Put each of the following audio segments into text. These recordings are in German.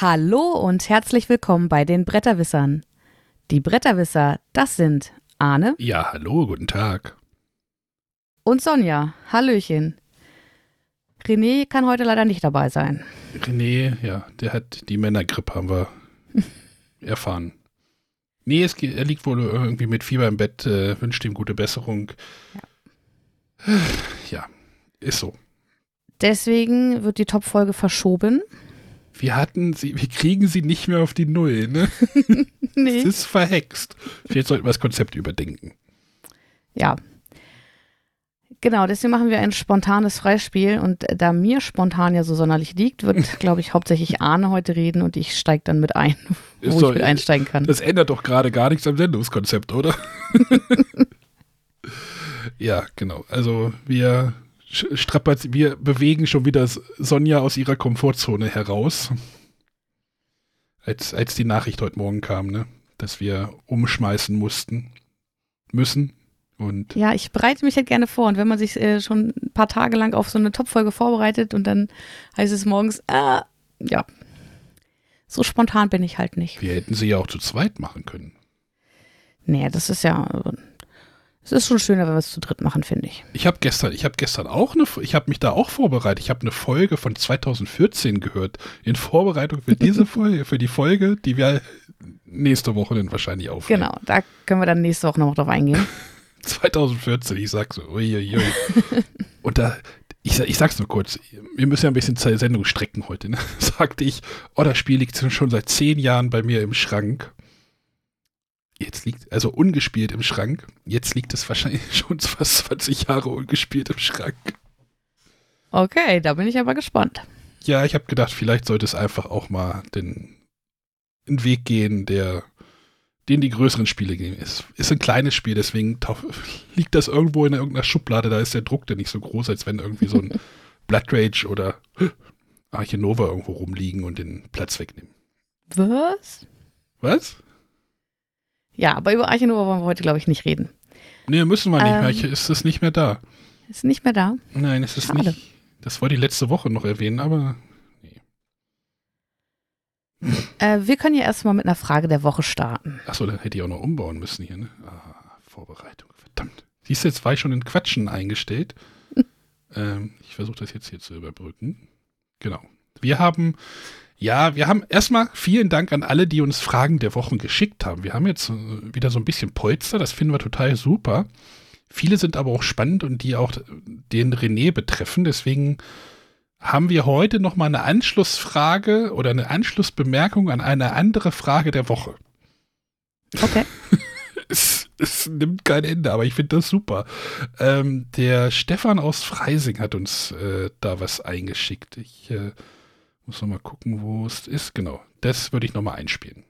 Hallo und herzlich willkommen bei den Bretterwissern. Die Bretterwisser, das sind Arne. Ja, hallo, guten Tag. Und Sonja. Hallöchen. René kann heute leider nicht dabei sein. René, ja, der hat die Männergrippe, haben wir erfahren. Nee, es, er liegt wohl irgendwie mit Fieber im Bett, äh, wünscht ihm gute Besserung. Ja. ja, ist so. Deswegen wird die Top-Folge verschoben. Wir hatten sie, wir kriegen sie nicht mehr auf die Null, ne? nee. Es ist verhext. Vielleicht sollten wir das Konzept überdenken. Ja. Genau, deswegen machen wir ein spontanes Freispiel und da mir spontan ja so sonderlich liegt, wird, glaube ich, hauptsächlich Arne heute reden und ich steige dann mit ein, wo ist ich mit einsteigen kann. Das ändert doch gerade gar nichts am Sendungskonzept, oder? ja, genau. Also wir strapaz wir bewegen schon wieder Sonja aus ihrer Komfortzone heraus. Als, als die Nachricht heute Morgen kam, ne? Dass wir umschmeißen mussten. Müssen. Und ja, ich bereite mich halt gerne vor. Und wenn man sich äh, schon ein paar Tage lang auf so eine Topfolge vorbereitet und dann heißt es morgens, äh, ja, so spontan bin ich halt nicht. Wir hätten sie ja auch zu zweit machen können. Nee, das ist ja es ist schon schöner, wenn wir es zu dritt machen, finde ich. Ich habe gestern, ich habe gestern auch eine, ich habe mich da auch vorbereitet. Ich habe eine Folge von 2014 gehört in Vorbereitung für diese Folge, für die Folge, die wir nächste Woche dann wahrscheinlich aufnehmen. Genau, da können wir dann nächste Woche noch drauf eingehen. 2014, ich sag so, uiuiui. Und da, ich, ich sag's nur kurz, wir müssen ja ein bisschen Sendung strecken heute, ne? sagte ich, oh, das Spiel liegt schon seit zehn Jahren bei mir im Schrank jetzt liegt, also ungespielt im Schrank. Jetzt liegt es wahrscheinlich schon fast 20 Jahre ungespielt im Schrank. Okay, da bin ich aber gespannt. Ja, ich habe gedacht, vielleicht sollte es einfach auch mal den, den Weg gehen, der den die größeren Spiele gehen. Es ist ein kleines Spiel, deswegen liegt das irgendwo in irgendeiner Schublade. Da ist der Druck der nicht so groß, als wenn irgendwie so ein Blood Rage oder Arche Nova irgendwo rumliegen und den Platz wegnehmen. Was? Was? Ja, aber über Archinova wollen wir heute, glaube ich, nicht reden. Nee, müssen wir nicht ähm, mehr. Ist es nicht mehr da? Ist nicht mehr da? Nein, es ist Schade. nicht. Das wollte ich letzte Woche noch erwähnen, aber nee. Äh, wir können ja erstmal mit einer Frage der Woche starten. Achso, dann hätte ich auch noch umbauen müssen hier, ne? Ah, Vorbereitung, verdammt. Siehst du, jetzt war ich schon in Quatschen eingestellt. ähm, ich versuche das jetzt hier zu überbrücken. Genau. Wir haben ja, wir haben erstmal vielen Dank an alle, die uns Fragen der Wochen geschickt haben. Wir haben jetzt äh, wieder so ein bisschen Polster, das finden wir total super. Viele sind aber auch spannend und die auch den René betreffen. Deswegen haben wir heute nochmal eine Anschlussfrage oder eine Anschlussbemerkung an eine andere Frage der Woche. Okay. es, es, nimmt kein Ende, aber ich finde das super. Ähm, der Stefan aus Freising hat uns äh, da was eingeschickt. Ich äh, muss noch mal gucken, wo es ist. Genau, das würde ich noch mal einspielen.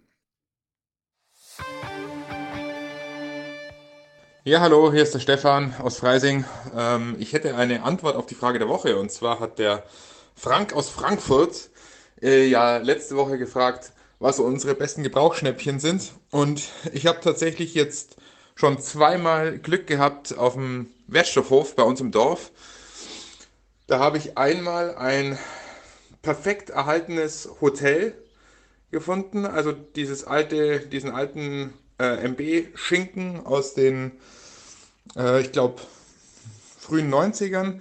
Ja, hallo, hier ist der Stefan aus Freising. Ähm, ich hätte eine Antwort auf die Frage der Woche und zwar hat der Frank aus Frankfurt äh, ja letzte Woche gefragt, was unsere besten Gebrauchsschnäppchen sind und ich habe tatsächlich jetzt schon zweimal Glück gehabt auf dem Wertstoffhof bei uns im Dorf. Da habe ich einmal ein perfekt erhaltenes Hotel gefunden. Also dieses alte, diesen alten äh, MB-Schinken aus den, äh, ich glaube, frühen 90ern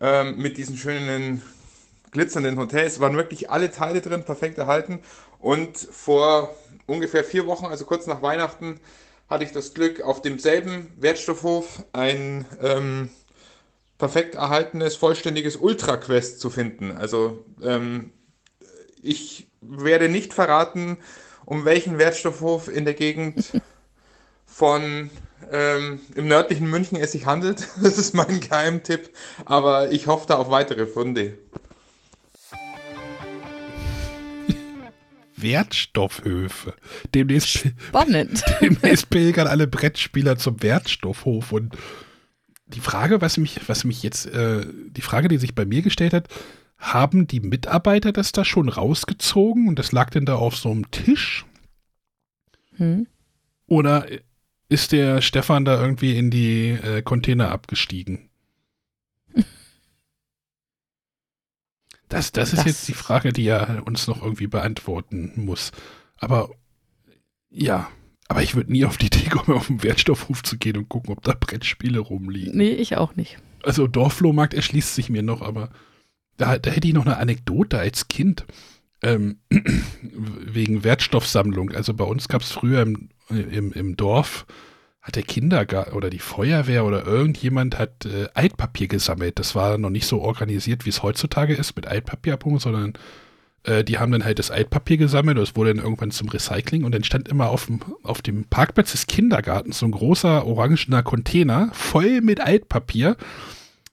äh, mit diesen schönen glitzernden Hotels. Waren wirklich alle Teile drin, perfekt erhalten. Und vor ungefähr vier Wochen, also kurz nach Weihnachten, hatte ich das Glück, auf demselben Wertstoffhof ein ähm, perfekt erhaltenes, vollständiges Ultra-Quest zu finden. Also ähm, ich werde nicht verraten, um welchen Wertstoffhof in der Gegend von ähm, im nördlichen München es sich handelt. Das ist mein Geheimtipp, aber ich hoffe da auf weitere Funde. Wertstoffhöfe. Demnächst, Spannend. demnächst pilgern alle Brettspieler zum Wertstoffhof und die Frage, was mich, was mich jetzt, äh, die Frage, die sich bei mir gestellt hat, haben die Mitarbeiter das da schon rausgezogen und das lag denn da auf so einem Tisch? Hm. Oder ist der Stefan da irgendwie in die äh, Container abgestiegen? Das, das ist das jetzt die Frage, die er uns noch irgendwie beantworten muss. Aber ja, aber ich würde nie auf die Idee kommen, auf den Wertstoffhof zu gehen und gucken, ob da Brettspiele rumliegen. Nee, ich auch nicht. Also Dorfflohmarkt erschließt sich mir noch, aber da, da hätte ich noch eine Anekdote als Kind ähm, wegen Wertstoffsammlung. Also bei uns gab es früher im, im, im Dorf, hat der Kindergarten oder die Feuerwehr oder irgendjemand hat äh, Altpapier gesammelt. Das war noch nicht so organisiert, wie es heutzutage ist mit Altpapierabhängung, sondern äh, die haben dann halt das Altpapier gesammelt. Das wurde dann irgendwann zum Recycling und dann stand immer auf dem, auf dem Parkplatz des Kindergartens so ein großer orangener Container voll mit Altpapier.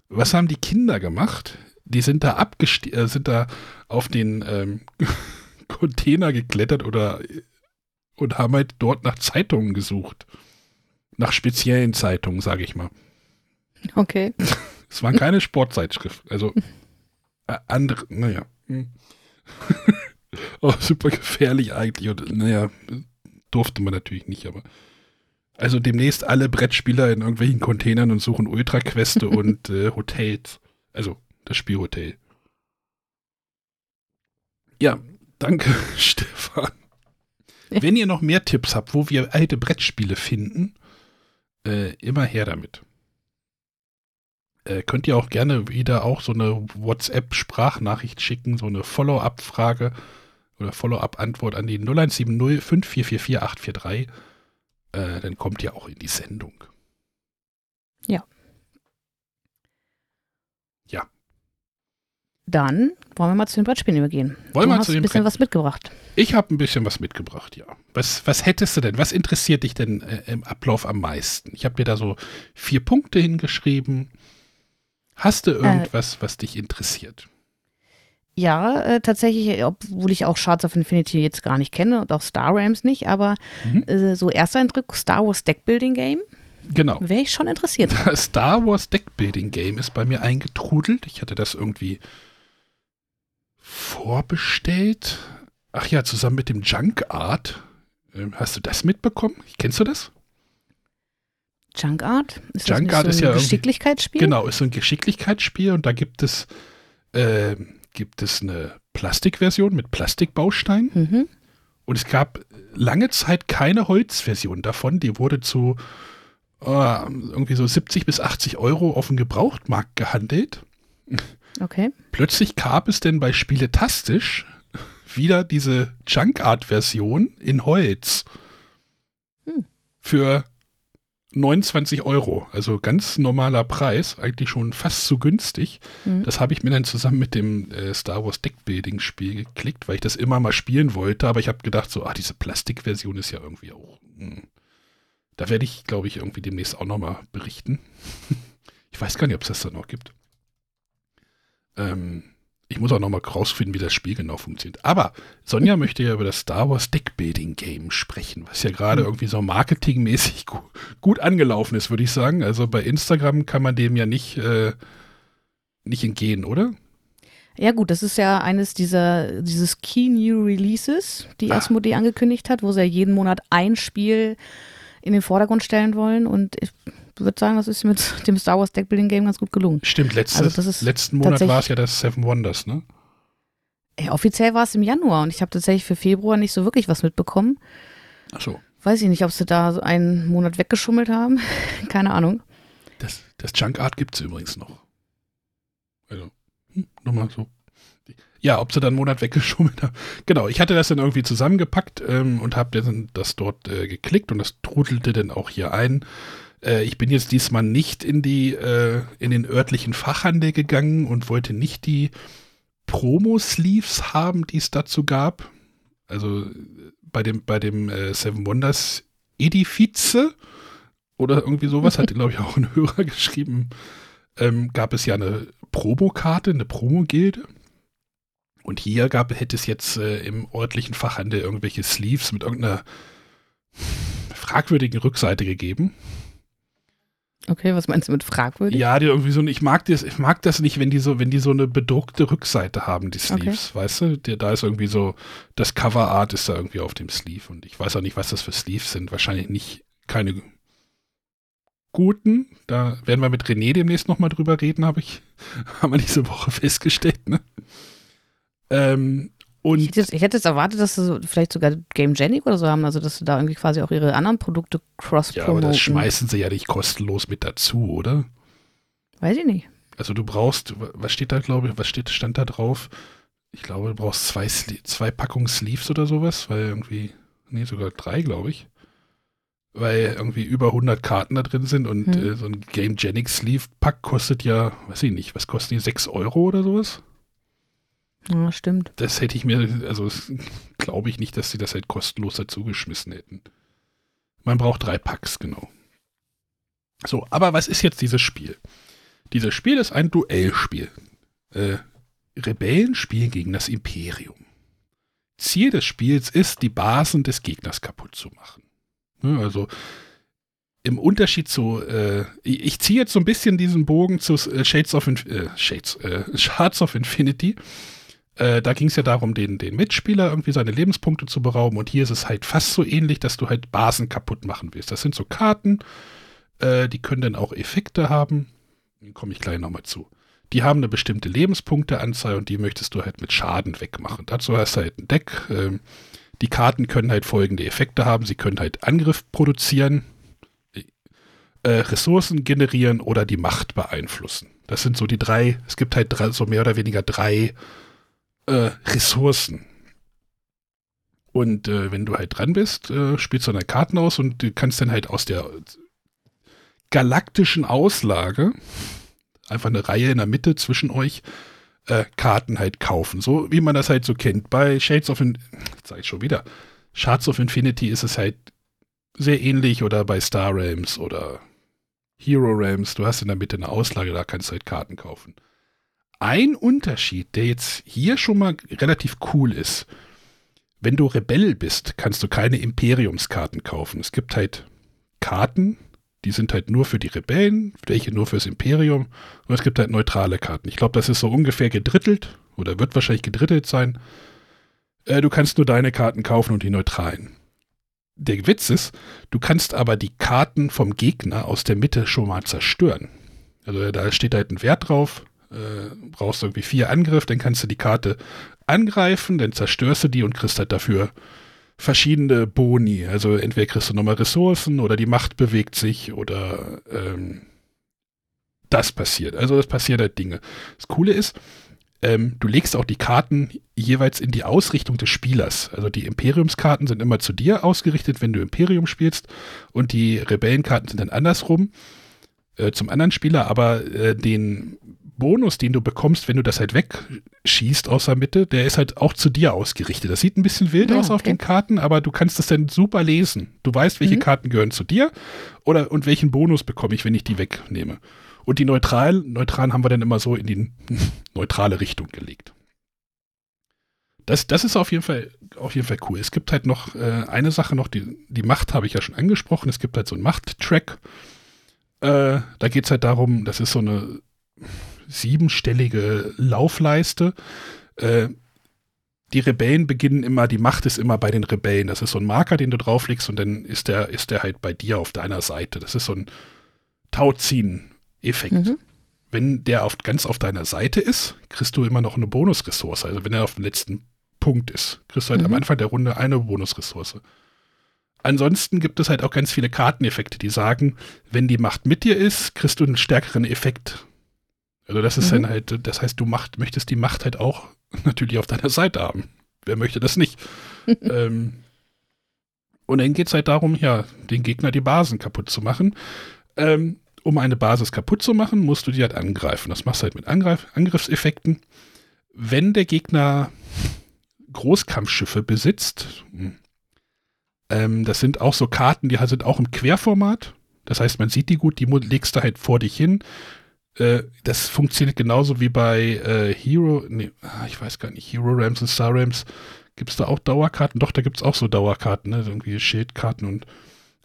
Was haben die Kinder gemacht? Die sind da abgestiegen, äh, sind da auf den ähm, Container geklettert oder und haben halt dort nach Zeitungen gesucht. Nach speziellen Zeitungen, sage ich mal. Okay. Es waren keine Sportzeitschriften. Also äh, andere, naja. Hm. oh, super gefährlich eigentlich. Und naja, durfte man natürlich nicht, aber. Also demnächst alle Brettspieler in irgendwelchen Containern und suchen Ultraqueste und äh, Hotels. Also das Spielhotel. Ja, danke, Stefan. Wenn ihr noch mehr Tipps habt, wo wir alte Brettspiele finden, äh, immer her damit. Äh, könnt ihr auch gerne wieder auch so eine WhatsApp-Sprachnachricht schicken, so eine Follow-up-Frage oder Follow-up-Antwort an die 0170 5444 843. Äh, dann kommt ihr auch in die Sendung. Ja. Ja. Dann wollen wir mal zu den Brettspielen übergehen. Wollen du wir hast zu den ein bisschen Brett was mitgebracht. Ich habe ein bisschen was mitgebracht, ja. Was, was hättest du denn? Was interessiert dich denn äh, im Ablauf am meisten? Ich habe dir da so vier Punkte hingeschrieben. Hast du äh. irgendwas, äh, was dich interessiert? Ja, äh, tatsächlich, obwohl ich auch Shards of Infinity jetzt gar nicht kenne und auch Star Rams nicht, aber mhm. äh, so erster Eindruck, Star Wars Deckbuilding Game. Genau. Wäre ich schon interessiert. Das Star Wars Deckbuilding Game ist bei mir eingetrudelt. Ich hatte das irgendwie vorbestellt. Ach ja, zusammen mit dem Junk Art. Ähm, hast du das mitbekommen? Kennst du das? Junk Art? Ist Junk das Art so ist ja ein Geschicklichkeitsspiel? Genau, ist so ein Geschicklichkeitsspiel und da gibt es, äh, gibt es eine Plastikversion mit Plastikbausteinen. Mhm. Und es gab lange Zeit keine Holzversion davon. Die wurde zu äh, irgendwie so 70 bis 80 Euro auf dem Gebrauchtmarkt gehandelt. Okay. Plötzlich gab es denn bei Spieletastisch wieder diese Junk Art Version in Holz. Hm. Für 29 Euro, also ganz normaler Preis, eigentlich schon fast zu günstig. Mhm. Das habe ich mir dann zusammen mit dem äh, Star Wars Deckbuilding Spiel geklickt, weil ich das immer mal spielen wollte, aber ich habe gedacht so, ah, diese Plastikversion ist ja irgendwie auch, mh. Hm. da werde ich, glaube ich, irgendwie demnächst auch nochmal berichten. ich weiß gar nicht, ob es das da noch gibt. Ähm, ich muss auch nochmal rausfinden, wie das Spiel genau funktioniert. Aber Sonja möchte ja über das Star Wars Deckbuilding Game sprechen, was ja gerade mhm. irgendwie so marketingmäßig gut, gut angelaufen ist, würde ich sagen. Also bei Instagram kann man dem ja nicht, äh, nicht entgehen, oder? Ja gut, das ist ja eines dieser dieses Key New Releases, die ah. Asmodee angekündigt hat, wo sie ja jeden Monat ein Spiel in den Vordergrund stellen wollen und ich würde sagen, das ist mit dem Star Wars Deckbuilding Game ganz gut gelungen. Stimmt, letztes, also letzten Monat war es ja das Seven Wonders, ne? Ja, offiziell war es im Januar und ich habe tatsächlich für Februar nicht so wirklich was mitbekommen. Ach so. Weiß ich nicht, ob sie da so einen Monat weggeschummelt haben. Keine Ahnung. Das, das Junk Art gibt es übrigens noch. Also, hm, nochmal so. Ja, ob sie dann einen Monat weggeschummelt haben. Genau, ich hatte das dann irgendwie zusammengepackt ähm, und habe das dort äh, geklickt und das trudelte dann auch hier ein. Äh, ich bin jetzt diesmal nicht in die, äh, in den örtlichen Fachhandel gegangen und wollte nicht die Promo-Sleeves haben, die es dazu gab. Also bei dem, bei dem äh, Seven Wonders Edifice oder irgendwie sowas, hat glaube ich auch ein Hörer geschrieben, ähm, gab es ja eine Promokarte, eine Promo-Gilde. Und hier gab, hätte es jetzt äh, im örtlichen Fachhandel irgendwelche Sleeves mit irgendeiner fragwürdigen Rückseite gegeben. Okay, was meinst du mit fragwürdig? Ja, die irgendwie so, ich mag das, ich mag das nicht, wenn die so, wenn die so eine bedruckte Rückseite haben, die Sleeves, okay. weißt du? Der, da ist irgendwie so, das Coverart ist da irgendwie auf dem Sleeve und ich weiß auch nicht, was das für Sleeves sind. Wahrscheinlich nicht keine guten. Da werden wir mit René demnächst nochmal drüber reden, habe ich, haben wir diese Woche festgestellt, ne? Ähm, und ich, hätte jetzt, ich hätte jetzt erwartet, dass sie so vielleicht sogar Game Genic oder so haben, also dass sie da irgendwie quasi auch ihre anderen Produkte cross ja, aber das schmeißen sie ja nicht kostenlos mit dazu, oder? Weiß ich nicht. Also du brauchst, was steht da, glaube ich, was steht, stand da drauf? Ich glaube, du brauchst zwei, zwei Packungen Sleeves oder sowas, weil irgendwie, nee, sogar drei, glaube ich. Weil irgendwie über 100 Karten da drin sind und hm. äh, so ein Game Genic Sleeve Pack kostet ja, weiß ich nicht, was kosten die, 6 Euro oder sowas? Ja, stimmt. Das hätte ich mir, also glaube ich nicht, dass sie das halt kostenlos dazu geschmissen hätten. Man braucht drei Packs, genau. So, aber was ist jetzt dieses Spiel? Dieses Spiel ist ein Duellspiel. Äh, Rebellen spielen gegen das Imperium. Ziel des Spiels ist, die Basen des Gegners kaputt zu machen. Ne, also im Unterschied zu, äh, ich ziehe jetzt so ein bisschen diesen Bogen zu äh, Shades of, äh, Shades, äh, Shards of Infinity. Äh, da ging es ja darum, den, den Mitspieler irgendwie seine Lebenspunkte zu berauben. Und hier ist es halt fast so ähnlich, dass du halt Basen kaputt machen willst. Das sind so Karten, äh, die können dann auch Effekte haben. Komme ich gleich nochmal zu. Die haben eine bestimmte Lebenspunkteanzahl und die möchtest du halt mit Schaden wegmachen. Dazu hast du halt ein Deck. Ähm, die Karten können halt folgende Effekte haben. Sie können halt Angriff produzieren, äh, Ressourcen generieren oder die Macht beeinflussen. Das sind so die drei, es gibt halt drei, so mehr oder weniger drei äh, Ressourcen. Und äh, wenn du halt dran bist, äh, spielst du deine Karten aus und du kannst dann halt aus der galaktischen Auslage einfach eine Reihe in der Mitte zwischen euch äh, Karten halt kaufen. So wie man das halt so kennt. Bei Shades of In sag ich schon wieder. Shards of Infinity ist es halt sehr ähnlich oder bei Star Realms oder Hero Realms. Du hast in der Mitte eine Auslage, da kannst du halt Karten kaufen. Ein Unterschied, der jetzt hier schon mal relativ cool ist, wenn du Rebell bist, kannst du keine Imperiumskarten kaufen. Es gibt halt Karten, die sind halt nur für die Rebellen, welche nur fürs Imperium. Und es gibt halt neutrale Karten. Ich glaube, das ist so ungefähr gedrittelt oder wird wahrscheinlich gedrittelt sein. Äh, du kannst nur deine Karten kaufen und die neutralen. Der Witz ist, du kannst aber die Karten vom Gegner aus der Mitte schon mal zerstören. Also da steht halt ein Wert drauf, äh, brauchst du irgendwie vier Angriff, dann kannst du die Karte angreifen, dann zerstörst du die und kriegst halt dafür verschiedene Boni. Also entweder kriegst du nochmal Ressourcen oder die Macht bewegt sich oder ähm, das passiert. Also es passieren halt Dinge. Das Coole ist, ähm, du legst auch die Karten jeweils in die Ausrichtung des Spielers. Also die Imperiumskarten sind immer zu dir ausgerichtet, wenn du Imperium spielst und die Rebellenkarten sind dann andersrum äh, zum anderen Spieler, aber äh, den Bonus, den du bekommst, wenn du das halt wegschießt aus der Mitte, der ist halt auch zu dir ausgerichtet. Das sieht ein bisschen wild ja, aus auf den Karten, aber du kannst das dann super lesen. Du weißt, welche mhm. Karten gehören zu dir oder und welchen Bonus bekomme ich, wenn ich die wegnehme. Und die neutral, neutralen haben wir dann immer so in die neutrale Richtung gelegt. Das, das ist auf jeden Fall auf jeden Fall cool. Es gibt halt noch äh, eine Sache noch, die, die Macht habe ich ja schon angesprochen. Es gibt halt so einen Macht-Track. Äh, da geht es halt darum, das ist so eine siebenstellige Laufleiste. Äh, die Rebellen beginnen immer, die Macht ist immer bei den Rebellen. Das ist so ein Marker, den du drauflegst und dann ist der, ist der halt bei dir auf deiner Seite. Das ist so ein Tauziehen-Effekt. Mhm. Wenn der auf, ganz auf deiner Seite ist, kriegst du immer noch eine Bonusressource. Also wenn er auf dem letzten Punkt ist, kriegst du halt mhm. am Anfang der Runde eine Bonusressource. Ansonsten gibt es halt auch ganz viele Karteneffekte, die sagen, wenn die Macht mit dir ist, kriegst du einen stärkeren Effekt also das ist mhm. dann halt, das heißt, du macht, möchtest die Macht halt auch natürlich auf deiner Seite haben. Wer möchte das nicht? ähm, und dann geht es halt darum, ja, den Gegner die Basen kaputt zu machen. Ähm, um eine Basis kaputt zu machen, musst du die halt angreifen. Das machst du halt mit Angreif Angriffseffekten. Wenn der Gegner Großkampfschiffe besitzt, hm, ähm, das sind auch so Karten, die sind auch im Querformat. Das heißt, man sieht die gut, die legst du halt vor dich hin äh, das funktioniert genauso wie bei äh, Hero, nee, ah, ich weiß gar nicht, Hero Rams und Star Rams. Gibt es da auch Dauerkarten? Doch, da gibt es auch so Dauerkarten, ne? irgendwie Schildkarten und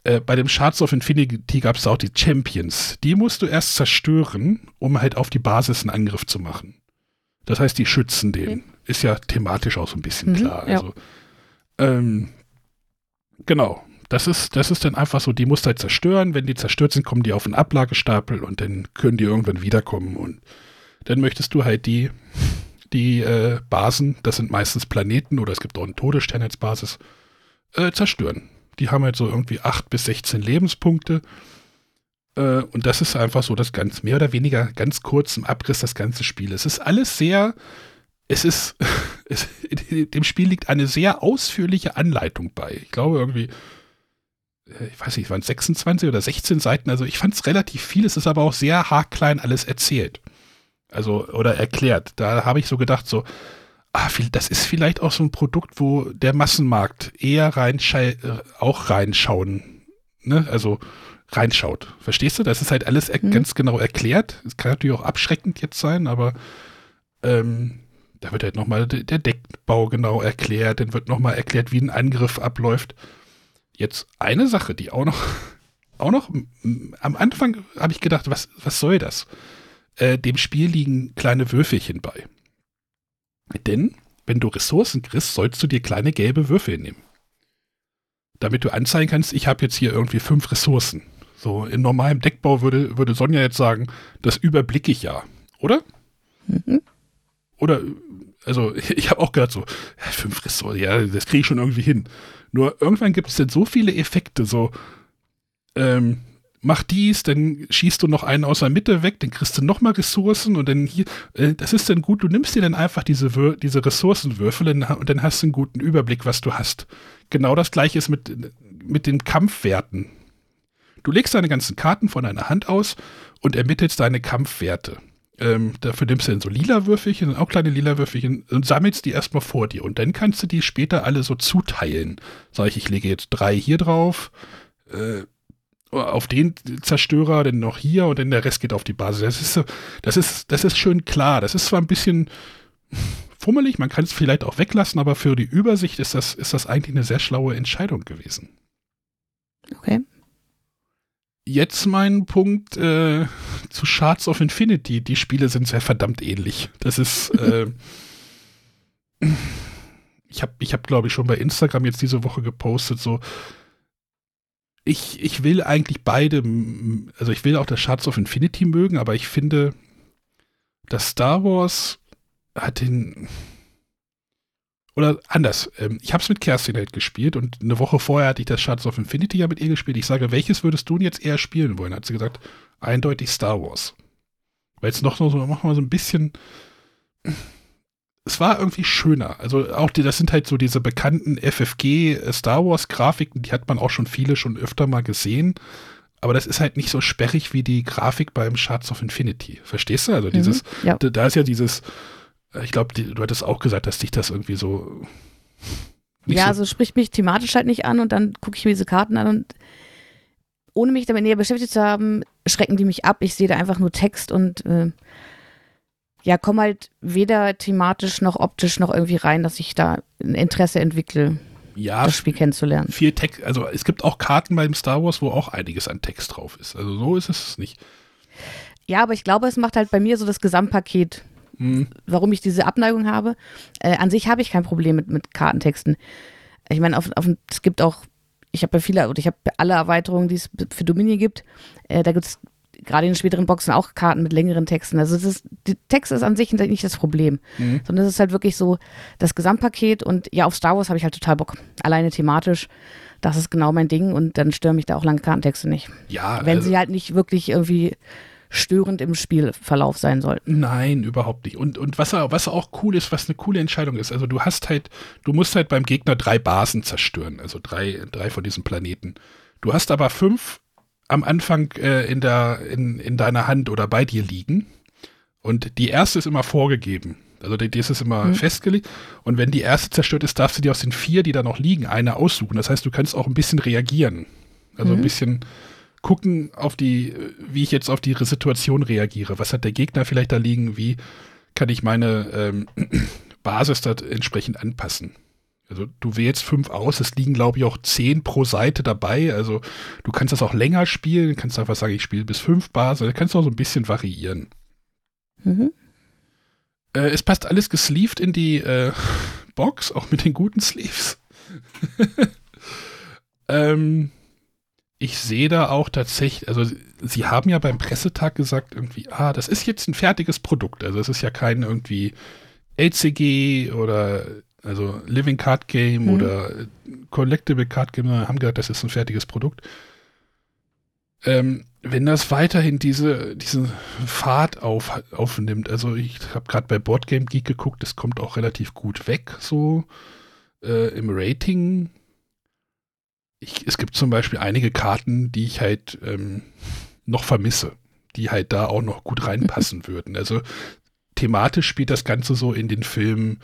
äh, bei dem Shards of Infinity gab es auch die Champions. Die musst du erst zerstören, um halt auf die Basis einen Angriff zu machen. Das heißt, die schützen den. Okay. Ist ja thematisch auch so ein bisschen mhm, klar. Ja. Also, ähm, genau das ist, das ist dann einfach so, die musst du halt zerstören. Wenn die zerstört sind, kommen die auf einen Ablagestapel und dann können die irgendwann wiederkommen. Und dann möchtest du halt die die äh, Basen, das sind meistens Planeten oder es gibt auch einen Todesstern als Basis, äh, zerstören. Die haben halt so irgendwie 8 bis 16 Lebenspunkte. Äh, und das ist einfach so das ganz, mehr oder weniger ganz kurz im Abriss das ganze Spiel. Es ist alles sehr, es ist, es, dem Spiel liegt eine sehr ausführliche Anleitung bei. Ich glaube irgendwie, ich weiß nicht, waren 26 oder 16 Seiten. Also ich fand es relativ viel. Es ist aber auch sehr haarklein alles erzählt. Also, oder erklärt. Da habe ich so gedacht, so, ah, das ist vielleicht auch so ein Produkt, wo der Massenmarkt eher äh, auch reinschauen, ne? Also reinschaut. Verstehst du? Das ist halt alles mhm. ganz genau erklärt. Es kann natürlich auch abschreckend jetzt sein, aber ähm, da wird halt nochmal der Deckbau genau erklärt, dann wird nochmal erklärt, wie ein Angriff abläuft. Jetzt eine Sache, die auch noch, auch noch am Anfang habe ich gedacht, was, was soll das? Äh, dem Spiel liegen kleine Würfelchen bei. Denn, wenn du Ressourcen kriegst, sollst du dir kleine gelbe Würfel nehmen. Damit du anzeigen kannst, ich habe jetzt hier irgendwie fünf Ressourcen. So, in normalem Deckbau würde, würde Sonja jetzt sagen, das überblicke ich ja, oder? Mhm. Oder, also, ich habe auch gedacht so, ja, fünf Ressourcen, ja, das kriege ich schon irgendwie hin. Nur irgendwann gibt es dann so viele Effekte, so, ähm, mach dies, dann schießt du noch einen aus der Mitte weg, dann kriegst du nochmal Ressourcen und dann hier, äh, das ist dann gut, du nimmst dir dann einfach diese, diese Ressourcenwürfel und dann hast du einen guten Überblick, was du hast. Genau das gleiche ist mit, mit den Kampfwerten. Du legst deine ganzen Karten von deiner Hand aus und ermittelst deine Kampfwerte. Ähm, dafür nimmst du dann so lila Würfelchen, auch kleine lila Würfelchen und sammelst die erstmal vor dir. Und dann kannst du die später alle so zuteilen. Sag ich, ich lege jetzt drei hier drauf, äh, auf den Zerstörer, dann noch hier und dann der Rest geht auf die Basis. Das ist, so, das ist, das ist schön klar. Das ist zwar ein bisschen fummelig, man kann es vielleicht auch weglassen, aber für die Übersicht ist das, ist das eigentlich eine sehr schlaue Entscheidung gewesen. Okay. Jetzt mein Punkt äh, zu Shards of Infinity. Die Spiele sind sehr verdammt ähnlich. Das ist. Äh, ich habe, ich hab, glaube ich, schon bei Instagram jetzt diese Woche gepostet, so ich, ich will eigentlich beide, also ich will auch das Shards of Infinity mögen, aber ich finde, dass Star Wars hat den, oder anders, ähm, ich habe es mit Kerstin halt gespielt und eine Woche vorher hatte ich das Shards of Infinity ja mit ihr gespielt. Ich sage, welches würdest du jetzt eher spielen wollen? Hat sie gesagt, eindeutig Star Wars. Weil es noch so, noch mal so ein bisschen es war irgendwie schöner. Also auch die, das sind halt so diese bekannten FFG äh, Star Wars Grafiken, die hat man auch schon viele schon öfter mal gesehen. Aber das ist halt nicht so sperrig wie die Grafik beim Shards of Infinity. Verstehst du? Also dieses, mhm, ja. da, da, ist ja dieses, ich glaube, du hattest auch gesagt, dass dich das irgendwie so. Ja, so also spricht mich thematisch halt nicht an und dann gucke ich mir diese Karten an und ohne mich damit näher beschäftigt zu haben, schrecken die mich ab. Ich sehe da einfach nur Text und äh, ja, komme halt weder thematisch noch optisch noch irgendwie rein, dass ich da ein Interesse entwickle, ja, das Spiel kennenzulernen. Viel Text, also es gibt auch Karten beim Star Wars, wo auch einiges an Text drauf ist. Also so ist es nicht. Ja, aber ich glaube, es macht halt bei mir so das Gesamtpaket, hm. warum ich diese Abneigung habe. Äh, an sich habe ich kein Problem mit, mit Kartentexten. Ich meine, auf, auf, es gibt auch, ich habe ja viele, oder ich habe alle Erweiterungen, die es für Dominion gibt. Äh, da gibt es gerade in den späteren Boxen auch Karten mit längeren Texten. Also ist, die Text ist an sich nicht das Problem, mhm. sondern es ist halt wirklich so das Gesamtpaket und ja, auf Star Wars habe ich halt total Bock. Alleine thematisch, das ist genau mein Ding und dann stören mich da auch lange Kartentexte nicht. Ja. Wenn also, sie halt nicht wirklich irgendwie störend im Spielverlauf sein sollten. Nein, überhaupt nicht. Und, und was, was auch cool ist, was eine coole Entscheidung ist, also du hast halt, du musst halt beim Gegner drei Basen zerstören, also drei, drei von diesen Planeten. Du hast aber fünf am Anfang äh, in, der, in, in deiner Hand oder bei dir liegen. Und die erste ist immer vorgegeben. Also die, die ist immer mhm. festgelegt. Und wenn die erste zerstört ist, darfst du dir aus den vier, die da noch liegen, eine aussuchen. Das heißt, du kannst auch ein bisschen reagieren. Also mhm. ein bisschen gucken auf die, wie ich jetzt auf die Situation reagiere. Was hat der Gegner vielleicht da liegen? Wie kann ich meine ähm, Basis da entsprechend anpassen? Also du wählst fünf aus, es liegen glaube ich auch zehn pro Seite dabei. Also du kannst das auch länger spielen, kannst einfach sagen, ich spiele bis fünf Bars, also kannst du auch so ein bisschen variieren. Mhm. Äh, es passt alles gesleeved in die äh, Box, auch mit den guten Sleeves. ähm, ich sehe da auch tatsächlich, also sie haben ja beim Pressetag gesagt, irgendwie, ah, das ist jetzt ein fertiges Produkt. Also es ist ja kein irgendwie LCG oder also Living Card Game mhm. oder Collectible Card Game haben gesagt, das ist ein fertiges Produkt. Ähm, wenn das weiterhin diese, diesen Pfad auf, aufnimmt, also ich habe gerade bei Boardgame Geek geguckt, das kommt auch relativ gut weg, so äh, im Rating. Ich, es gibt zum Beispiel einige Karten, die ich halt ähm, noch vermisse, die halt da auch noch gut reinpassen würden. Also thematisch spielt das Ganze so in den Filmen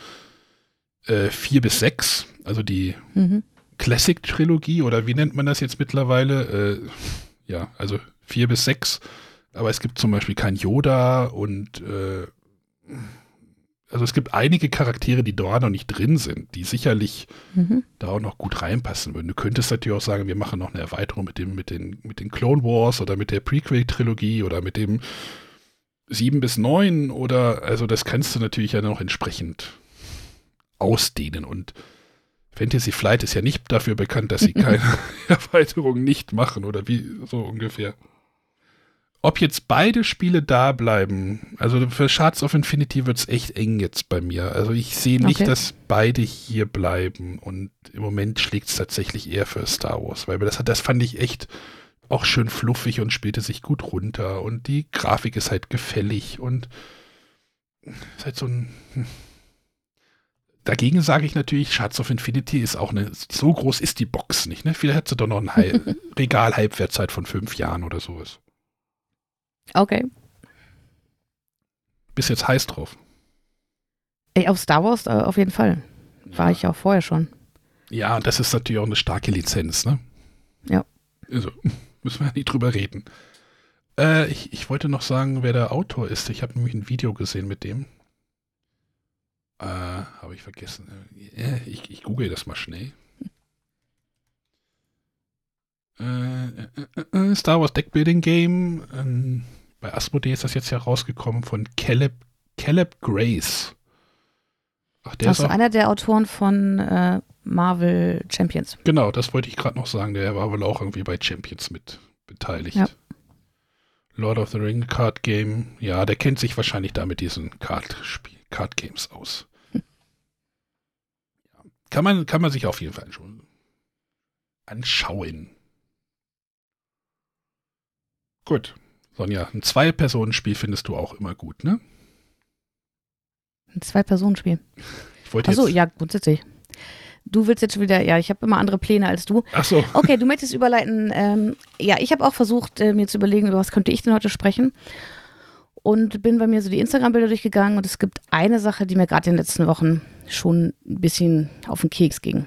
äh, 4 bis 6, also die mhm. Classic-Trilogie oder wie nennt man das jetzt mittlerweile? Äh, ja, also 4 bis 6. Aber es gibt zum Beispiel kein Yoda und äh, also es gibt einige Charaktere, die da noch nicht drin sind, die sicherlich mhm. da auch noch gut reinpassen würden. Du könntest natürlich auch sagen, wir machen noch eine Erweiterung mit dem, mit den, mit den Clone Wars oder mit der Prequel-Trilogie oder mit dem 7 bis 9 oder also das kannst du natürlich ja noch entsprechend ausdehnen und Fantasy Flight ist ja nicht dafür bekannt, dass sie keine Erweiterung nicht machen oder wie so ungefähr. Ob jetzt beide Spiele da bleiben, also für Shards of Infinity wird es echt eng jetzt bei mir. Also ich sehe nicht, okay. dass beide hier bleiben und im Moment schlägt es tatsächlich eher für Star Wars, weil das, das fand ich echt auch schön fluffig und spielte sich gut runter und die Grafik ist halt gefällig und ist halt so ein hm, Dagegen sage ich natürlich, Shards of Infinity ist auch eine, so groß ist die Box nicht, ne? Vielleicht hat sie doch noch ein Regal-Halbwertzeit von fünf Jahren oder sowas. Okay. Bist jetzt heiß drauf? Ey, auf Star Wars äh, auf jeden Fall. War ja. ich auch vorher schon. Ja, das ist natürlich auch eine starke Lizenz, ne? Ja. Also, müssen wir ja nicht drüber reden. Äh, ich, ich wollte noch sagen, wer der Autor ist. Ich habe nämlich ein Video gesehen mit dem. Äh, Habe ich vergessen. Äh, ich, ich google das mal schnell. Äh, äh, äh, Star Wars Deckbuilding Game. Ähm, bei Asmodee ist das jetzt ja rausgekommen von Caleb, Caleb Grace. Ach, der also ist auch, einer der Autoren von äh, Marvel Champions. Genau, das wollte ich gerade noch sagen. Der war wohl auch irgendwie bei Champions mit beteiligt. Ja. Lord of the Ring Card Game. Ja, der kennt sich wahrscheinlich da mit diesen Card, Card Games aus. Kann man, kann man sich auf jeden Fall schon anschauen. Gut. Sonja, ein Zwei-Personen-Spiel findest du auch immer gut, ne? Ein Zwei-Personen-Spiel. Ich wollte Achso, ja, grundsätzlich. Du willst jetzt schon wieder, ja, ich habe immer andere Pläne als du. Ach so. Okay, du möchtest überleiten. Ähm, ja, ich habe auch versucht, äh, mir zu überlegen, über was könnte ich denn heute sprechen. Und bin bei mir so die Instagram-Bilder durchgegangen und es gibt eine Sache, die mir gerade in den letzten Wochen schon ein bisschen auf den Keks ging.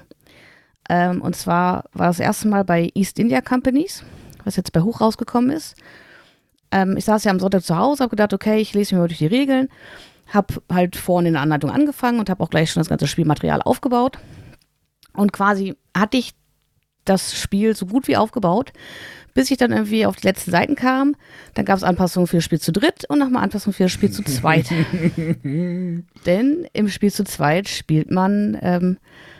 Ähm, und zwar war das erste Mal bei East India Companies, was jetzt bei Hoch rausgekommen ist. Ähm, ich saß ja am Sonntag zu Hause, habe gedacht, okay, ich lese mir mal durch die Regeln, habe halt vorne in der Anleitung angefangen und habe auch gleich schon das ganze Spielmaterial aufgebaut. Und quasi hatte ich das Spiel so gut wie aufgebaut, bis ich dann irgendwie auf die letzten Seiten kam. Dann gab es Anpassungen für das Spiel zu dritt und nochmal Anpassungen für das Spiel zu zweit. Denn im Spiel zu zweit spielt man ähm,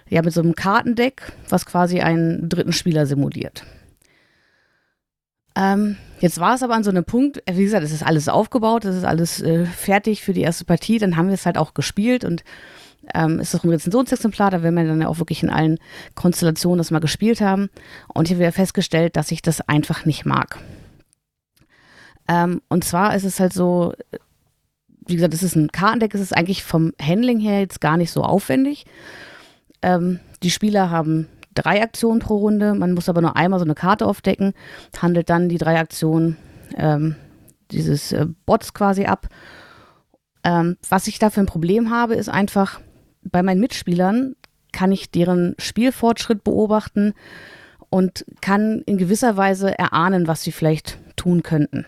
ja mit so einem Kartendeck, was quasi einen dritten Spieler simuliert. Ähm, jetzt war es aber an so einem Punkt, wie gesagt, es ist alles aufgebaut, es ist alles äh, fertig für die erste Partie, dann haben wir es halt auch gespielt und ähm, ist das ein Rezensionsexemplar, da werden wir dann ja auch wirklich in allen Konstellationen das mal gespielt haben. Und hier wird festgestellt, dass ich das einfach nicht mag. Ähm, und zwar ist es halt so, wie gesagt, es ist ein Kartendeck, es ist eigentlich vom Handling her jetzt gar nicht so aufwendig. Ähm, die Spieler haben drei Aktionen pro Runde, man muss aber nur einmal so eine Karte aufdecken, handelt dann die drei Aktionen ähm, dieses äh, Bots quasi ab. Ähm, was ich da für ein Problem habe, ist einfach, bei meinen Mitspielern kann ich deren Spielfortschritt beobachten und kann in gewisser Weise erahnen, was sie vielleicht tun könnten.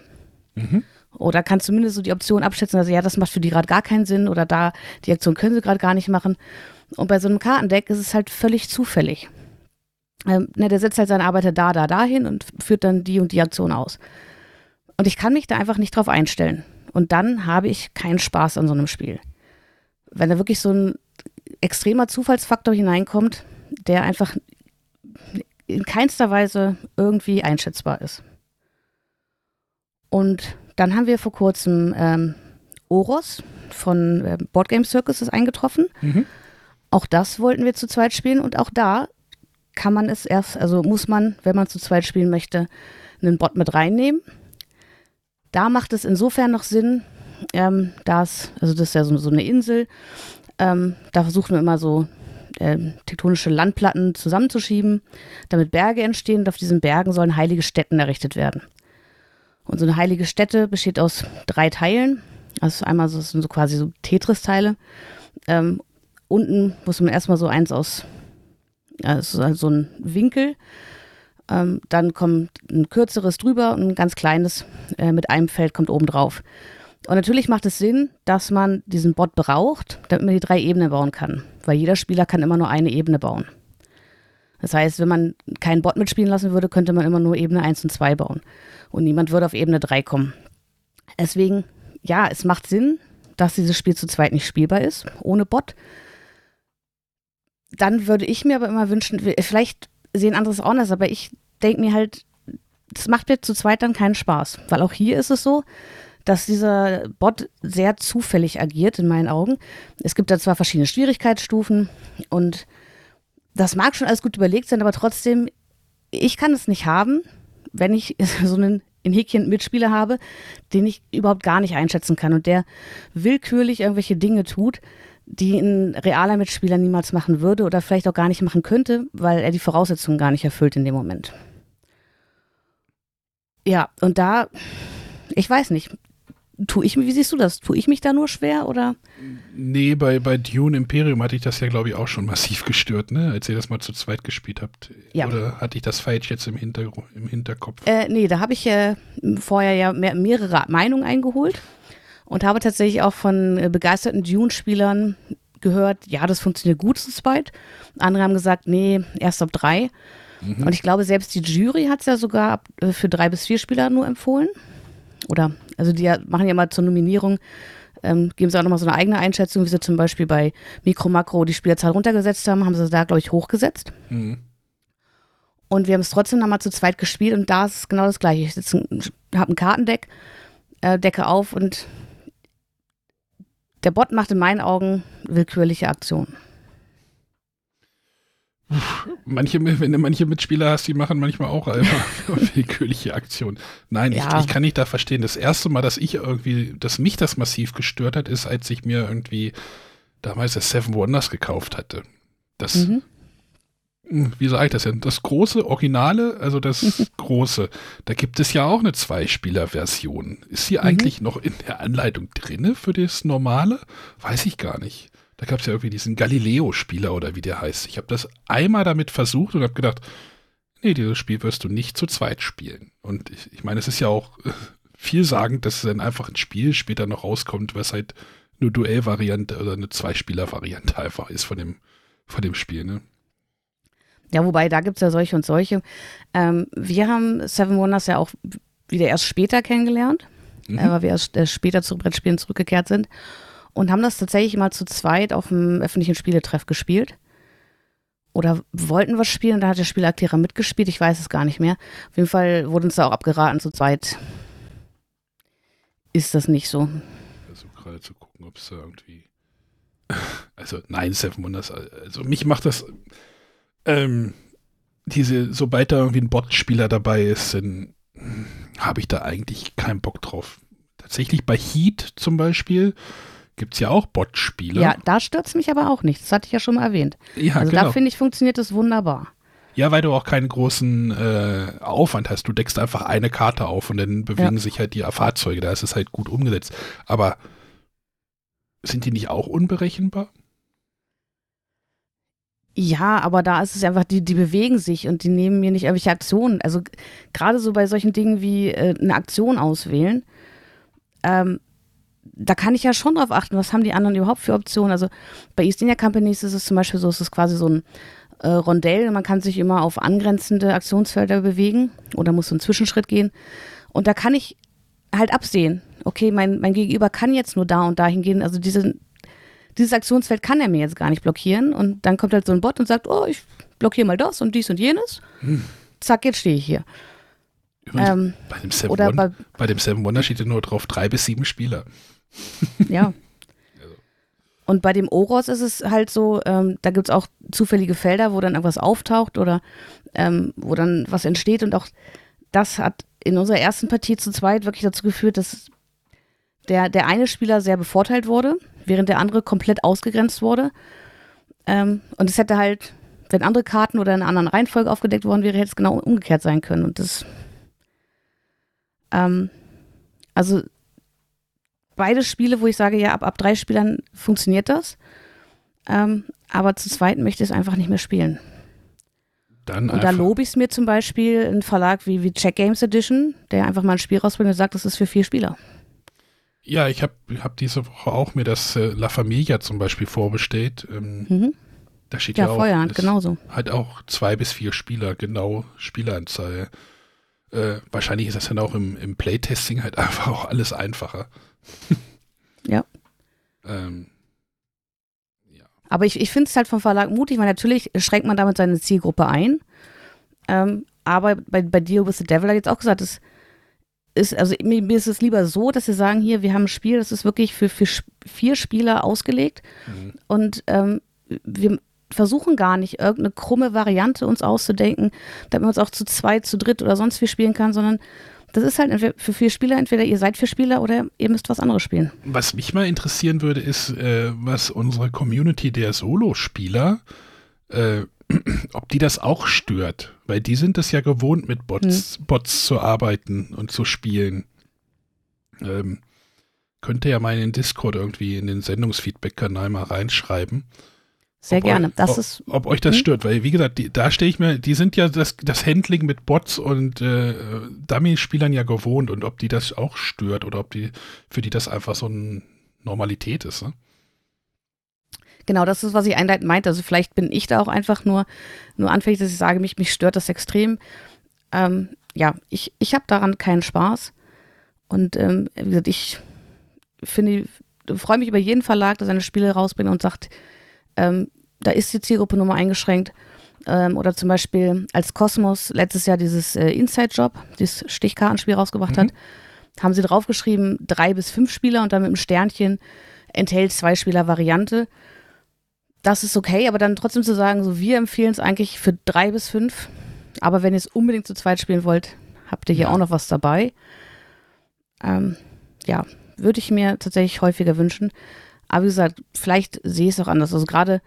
Mhm. Oder kann zumindest so die Option abschätzen, also ja, das macht für die gerade gar keinen Sinn oder da, die Aktion können sie gerade gar nicht machen. Und bei so einem Kartendeck ist es halt völlig zufällig. Ähm, ne, der setzt halt seine Arbeiter da, da, dahin und führt dann die und die Aktion aus. Und ich kann mich da einfach nicht drauf einstellen. Und dann habe ich keinen Spaß an so einem Spiel. Wenn da wirklich so ein extremer Zufallsfaktor hineinkommt, der einfach in keinster Weise irgendwie einschätzbar ist. Und dann haben wir vor kurzem ähm, Oros von äh, Board Game Circus ist eingetroffen. Mhm. Auch das wollten wir zu zweit spielen und auch da kann man es erst, also muss man, wenn man zu zweit spielen möchte, einen Bot mit reinnehmen. Da macht es insofern noch Sinn, ähm, da es, also das ist ja so, so eine Insel, ähm, da versuchen wir immer so ähm, tektonische Landplatten zusammenzuschieben, damit Berge entstehen und auf diesen Bergen sollen heilige Städten errichtet werden. Und so eine heilige Stätte besteht aus drei Teilen. Also einmal so, sind so quasi so Tetris-Teile. Ähm, unten muss man erstmal so eins aus, das ist also so ein Winkel. Ähm, dann kommt ein kürzeres drüber und ein ganz kleines äh, mit einem Feld kommt oben drauf. Und natürlich macht es Sinn, dass man diesen Bot braucht, damit man die drei Ebenen bauen kann. Weil jeder Spieler kann immer nur eine Ebene bauen. Das heißt, wenn man keinen Bot mitspielen lassen würde, könnte man immer nur Ebene 1 und 2 bauen. Und niemand würde auf Ebene 3 kommen. Deswegen, ja, es macht Sinn, dass dieses Spiel zu zweit nicht spielbar ist, ohne Bot. Dann würde ich mir aber immer wünschen, vielleicht sehen andere es auch anders, aber ich denke mir halt, das macht mir zu zweit dann keinen Spaß. Weil auch hier ist es so, dass dieser Bot sehr zufällig agiert, in meinen Augen. Es gibt da zwar verschiedene Schwierigkeitsstufen und das mag schon alles gut überlegt sein, aber trotzdem, ich kann es nicht haben, wenn ich so einen in Häkchen Mitspieler habe, den ich überhaupt gar nicht einschätzen kann und der willkürlich irgendwelche Dinge tut, die ein realer Mitspieler niemals machen würde oder vielleicht auch gar nicht machen könnte, weil er die Voraussetzungen gar nicht erfüllt in dem Moment. Ja, und da, ich weiß nicht, tue ich, wie siehst du das? Tue ich mich da nur schwer oder? Nee, bei, bei Dune Imperium hatte ich das ja, glaube ich, auch schon massiv gestört, ne? Als ihr das mal zu zweit gespielt habt. Ja. Oder hatte ich das falsch jetzt im, Hinter im Hinterkopf? Äh, nee, da habe ich äh, vorher ja mehr, mehrere Meinungen eingeholt und habe tatsächlich auch von äh, begeisterten Dune-Spielern gehört, ja, das funktioniert gut zu zweit. Andere haben gesagt, nee, erst ab drei. Mhm. Und ich glaube, selbst die Jury hat es ja sogar äh, für drei bis vier Spieler nur empfohlen. Oder, also die machen ja mal zur Nominierung, ähm, geben sie auch nochmal so eine eigene Einschätzung, wie sie zum Beispiel bei Mikro Makro die Spielerzahl runtergesetzt haben, haben sie da, glaube ich, hochgesetzt. Mhm. Und wir haben es trotzdem nochmal zu zweit gespielt und da ist es genau das gleiche. Ich habe ein Kartendeck, äh, decke auf und der Bot macht in meinen Augen willkürliche Aktionen. Manche, wenn du manche Mitspieler hast, die machen manchmal auch einfach willkürliche Aktionen. Nein, Ja. ich, ich kann nicht da verstehen. Das erste Mal, dass ich irgendwie, dass mich das massiv gestört hat, ist, als ich mir irgendwie damals das Seven Wonders gekauft hatte. Das, Mhm. Wie sage ich das denn? Das große Originale, also das große, da gibt es ja auch eine Zweispieler-Version. Ist sie eigentlich noch in der Anleitung drinne für das normale? Weiß ich gar nicht. Da gab es ja irgendwie diesen Galileo-Spieler oder wie der heißt. Ich habe das einmal damit versucht und habe gedacht, nee, dieses Spiel wirst du nicht zu zweit spielen. Und ich, ich meine, es ist ja auch äh, vielsagend, dass es dann einfach ein Spiel später noch rauskommt, was halt eine Duell-Variante oder eine Zweispieler-Variante einfach ist von dem, von dem Spiel, ne? Ja, wobei, da gibt es ja solche und solche. Ähm, wir haben Seven Wonders ja auch wieder erst später kennengelernt, Mhm. äh, weil wir erst äh, später zu Brettspielen zurückgekehrt sind und haben das tatsächlich mal zu zweit auf dem öffentlichen Spieletreff gespielt. Oder wollten was spielen und da hat der Spielaktierer mitgespielt, ich weiß es gar nicht mehr. Auf jeden Fall wurde uns da auch abgeraten, zu zweit ist das nicht so. versuche gerade zu gucken, ob es da irgendwie. Also, nein, Seven Wonders. Also, mich macht das. Ähm, diese, sobald da irgendwie ein Bot-Spieler dabei ist, dann habe ich da eigentlich keinen Bock drauf. Tatsächlich bei Heat zum Beispiel gibt es ja auch Bot-Spieler. Ja, da stört es mich aber auch nicht. Das hatte ich ja schon mal erwähnt. ja also genau. da finde ich, funktioniert das wunderbar. Ja, weil du auch keinen großen äh, Aufwand hast. Du deckst einfach eine Karte auf und dann bewegen sich halt die Fahrzeuge. Da ist es halt gut umgesetzt. Aber sind die nicht auch unberechenbar? Ja, aber da ist es einfach, die, die bewegen sich und die nehmen mir nicht irgendwelche Aktionen. Also gerade so bei solchen Dingen wie äh, eine Aktion auswählen, ähm, da kann ich ja schon drauf achten, was haben die anderen überhaupt für Optionen. Also bei East India Companies ist es zum Beispiel so, es ist quasi so ein äh, Rondell, man kann sich immer auf angrenzende Aktionsfelder bewegen oder muss so einen Zwischenschritt gehen. Und da kann ich halt absehen, okay, mein, mein Gegenüber kann jetzt nur da und dahin gehen. Also diese, dieses Aktionsfeld kann er mir jetzt gar nicht blockieren. Und dann kommt halt so ein Bot und sagt, oh, ich blockiere mal das und dies und jenes. Zack, jetzt stehe ich hier. Übrigens, Ähm, bei, dem Seven oder Wonder, bei, bei dem Seven Wonder steht ja nur drauf drei bis sieben Spieler. ja. und bei dem Oros ist es halt so, ähm, da gibt es auch zufällige Felder, wo dann irgendwas auftaucht oder ähm, wo dann was entsteht. Und auch das hat in unserer ersten Partie zu zweit wirklich dazu geführt, dass der, der eine Spieler sehr bevorteilt wurde, während der andere komplett ausgegrenzt wurde. Ähm, und es hätte halt, wenn andere Karten oder in einer anderen Reihenfolge aufgedeckt worden wäre, hätte es genau umgekehrt sein können. Und das, ähm, also beide Spiele, wo ich sage, ja, ab, ab drei Spielern funktioniert das. Ähm, aber zu zweit möchte ich es einfach nicht mehr spielen. Dann und da lobe ich es mir zum Beispiel einen Verlag wie, wie Check Games Edition, der einfach mal ein Spiel rausbringt und sagt, das ist für vier Spieler. Ja, ich habe hab diese Woche auch mir das äh, La Familia zum Beispiel vorbestellt. Ähm, mhm. Da steht ja, ja auch, Feuerhand, genauso. Halt auch zwei bis vier Spieler, genau Spieleranzahl. Äh, wahrscheinlich ist das dann auch im, im Playtesting halt einfach auch alles einfacher. ja. Ähm, ja. Aber ich, ich finde es halt vom Verlag mutig, weil natürlich schränkt man damit seine Zielgruppe ein. Ähm, aber bei, bei Deal with the Devil hat jetzt auch gesagt, es ist, also mir, mir, ist es lieber so, dass sie sagen, hier, wir haben ein Spiel, das ist wirklich für, für vier Spieler ausgelegt. Mhm. Und ähm, wir versuchen gar nicht, irgendeine krumme Variante uns auszudenken, damit man uns auch zu zweit, zu dritt oder sonst wie spielen kann, sondern das ist halt für vier Spieler, entweder ihr seid vier Spieler oder ihr müsst was anderes spielen. Was mich mal interessieren würde, ist, äh, was unsere Community der Solo-Spieler, äh, ob die das auch stört. Weil die sind es ja gewohnt, mit Bots, hm. Bots zu arbeiten und zu spielen. Ähm, könnte ja mal in den Discord irgendwie in den Sendungsfeedback-Kanal mal reinschreiben. Sehr gerne. Das ob, ist, ob euch das hm? stört, weil wie gesagt, die, da stehe ich mir, die sind ja das, das Handling mit Bots und äh, Dummy-Spielern ja gewohnt und ob die das auch stört oder ob die für die das einfach so eine Normalität ist. Ne? Genau, das ist, was ich einleitend meinte. Also vielleicht bin ich da auch einfach nur, nur anfällig, dass ich sage, mich, mich stört das extrem. Ähm, ja, ich, ich habe daran keinen Spaß. Und ähm, wie gesagt, ich finde, freue mich über jeden Verlag, der seine Spiele rausbringt und sagt, ähm, da ist die Zielgruppe nur mal eingeschränkt. Ähm, oder zum Beispiel als Kosmos letztes Jahr dieses äh, Inside Job, dieses Stichkartenspiel rausgebracht mhm. hat, haben sie draufgeschrieben, drei bis fünf Spieler und dann mit einem Sternchen enthält zwei Spieler Variante. Das ist okay, aber dann trotzdem zu sagen, so wir empfehlen es eigentlich für drei bis fünf. Aber wenn ihr es unbedingt zu zweit spielen wollt, habt ihr hier ja. auch noch was dabei. Ähm, ja, würde ich mir tatsächlich häufiger wünschen. Aber wie gesagt, vielleicht sehe ich es auch anders. Also gerade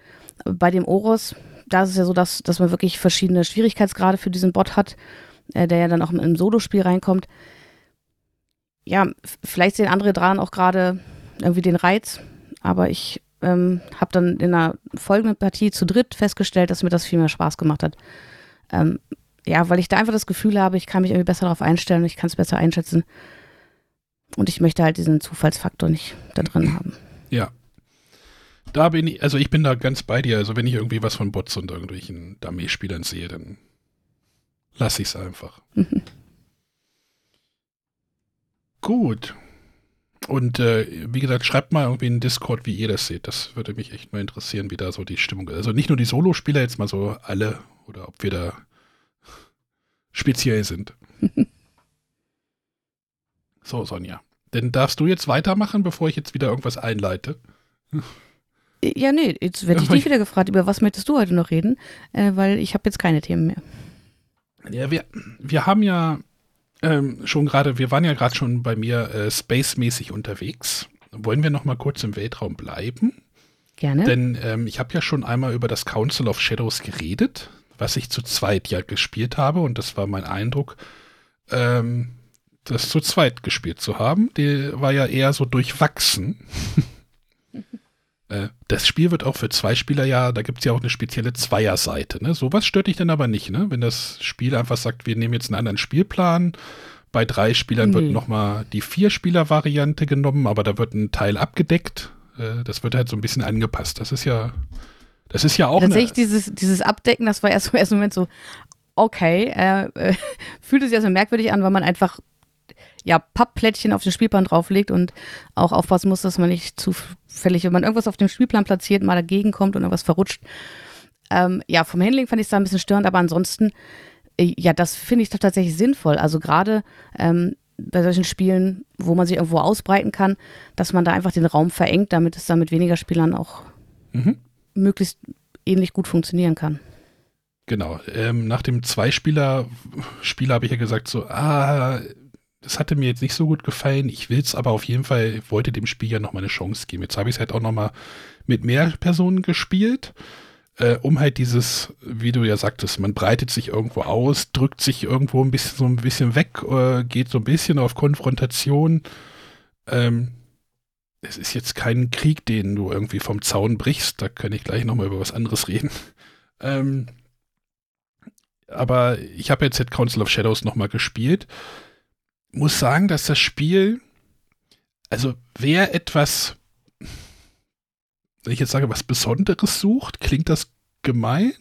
bei dem Oros, da ist es ja so, dass, dass man wirklich verschiedene Schwierigkeitsgrade für diesen Bot hat, äh, der ja dann auch im Solo-Spiel reinkommt. Ja, vielleicht sehen andere dran auch gerade irgendwie den Reiz, aber ich ähm, habe dann in einer folgenden Partie zu dritt festgestellt, dass mir das viel mehr Spaß gemacht hat. Ähm, ja, weil ich da einfach das Gefühl habe, ich kann mich irgendwie besser darauf einstellen, ich kann es besser einschätzen. Und ich möchte halt diesen Zufallsfaktor nicht da drin haben. Ja. Da bin ich, also ich bin da ganz bei dir. Also wenn ich irgendwie was von Bots und irgendwelchen Dummy-Spielern sehe, dann lasse ich es einfach. Mhm. Gut. Und äh, wie gesagt, schreibt mal irgendwie in Discord, wie ihr das seht. Das würde mich echt mal interessieren, wie da so die Stimmung ist. Also nicht nur die Solo-Spieler, jetzt mal so alle oder ob wir da speziell sind. so, Sonja. Denn darfst du jetzt weitermachen, bevor ich jetzt wieder irgendwas einleite? Ja, nee, jetzt werde ich dich wieder gefragt, über was möchtest du heute noch reden? Äh, weil ich habe jetzt keine Themen mehr. Ja, wir, wir haben ja ähm, schon gerade, wir waren ja gerade schon bei mir äh, space-mäßig unterwegs. Wollen wir noch mal kurz im Weltraum bleiben? Gerne. Denn ähm, ich habe ja schon einmal über das Council of Shadows geredet, was ich zu zweit ja gespielt habe und das war mein Eindruck. Ähm, das zu zweit gespielt zu haben. Der war ja eher so durchwachsen. Äh, das Spiel wird auch für zwei Spieler ja, da gibt es ja auch eine spezielle Zweierseite. Ne? Sowas stört dich dann aber nicht, ne? Wenn das Spiel einfach sagt, wir nehmen jetzt einen anderen Spielplan. Bei drei Spielern nee. wird nochmal die Vier-Spieler-Variante genommen, aber da wird ein Teil abgedeckt. Äh, das wird halt so ein bisschen angepasst. Das ist ja, das ist ja auch. Tatsächlich, dieses, dieses Abdecken, das war erst im ersten Moment so, okay, äh, äh, fühlt sich ja so merkwürdig an, weil man einfach ja, Pappplättchen auf den Spielplan drauflegt und auch aufpassen muss, dass man nicht zufällig, wenn man irgendwas auf dem Spielplan platziert, mal dagegen kommt und irgendwas verrutscht. Ähm, ja, vom Handling fand ich es da ein bisschen störend, aber ansonsten, äh, ja, das finde ich doch tatsächlich sinnvoll. Also gerade ähm, bei solchen Spielen, wo man sich irgendwo ausbreiten kann, dass man da einfach den Raum verengt, damit es dann mit weniger Spielern auch mhm. möglichst ähnlich gut funktionieren kann. Genau. Ähm, nach dem Zweispieler-Spiel habe ich ja gesagt, so, ah, das hatte mir jetzt nicht so gut gefallen. Ich will es aber auf jeden Fall, wollte dem Spiel ja nochmal eine Chance geben. Jetzt habe ich es halt auch nochmal mit mehr Personen gespielt, äh, um halt dieses, wie du ja sagtest, man breitet sich irgendwo aus, drückt sich irgendwo ein bisschen so ein bisschen weg, äh, geht so ein bisschen auf Konfrontation. Ähm, es ist jetzt kein Krieg, den du irgendwie vom Zaun brichst. Da kann ich gleich nochmal über was anderes reden. Ähm, aber ich habe jetzt Council Council of Shadows nochmal gespielt. Muss sagen, dass das Spiel, also wer etwas wenn ich jetzt sage, was Besonderes sucht, klingt das gemein.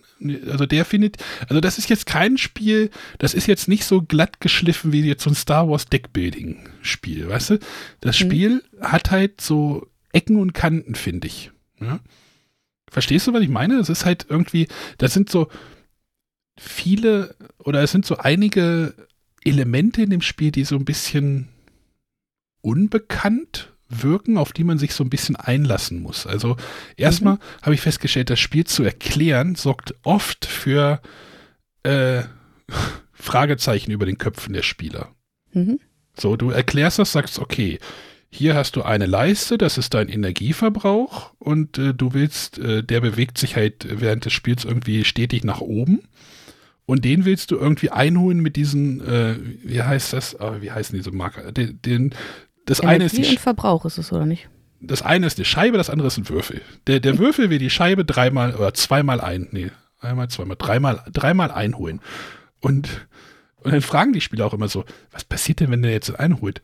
Also der findet, also das ist jetzt kein Spiel, das ist jetzt nicht so glatt geschliffen wie jetzt so ein Star Wars Deckbuilding Spiel, weißt du? Das mhm. Spiel hat halt so Ecken und Kanten, finde ich. Ja? Verstehst du, was ich meine? Es ist halt irgendwie, das sind so viele oder es sind so einige Elemente in dem Spiel, die so ein bisschen unbekannt wirken, auf die man sich so ein bisschen einlassen muss. Also erstmal mhm. habe ich festgestellt, das Spiel zu erklären sorgt oft für äh, Fragezeichen über den Köpfen der Spieler. Mhm. So, du erklärst das, sagst, okay, hier hast du eine Leiste, das ist dein Energieverbrauch und äh, du willst, äh, der bewegt sich halt während des Spiels irgendwie stetig nach oben. Und den willst du irgendwie einholen mit diesen, äh, wie heißt das, oh, wie heißen diese Marker? Den, den das Energie eine ist die und Verbrauch ist es, oder nicht? Das eine ist eine Scheibe, das andere ist ein Würfel. Der, der Würfel will die Scheibe dreimal oder zweimal ein, nee, einmal, zweimal, dreimal, dreimal einholen. Und, und dann fragen die Spieler auch immer so, was passiert denn, wenn der jetzt einholt?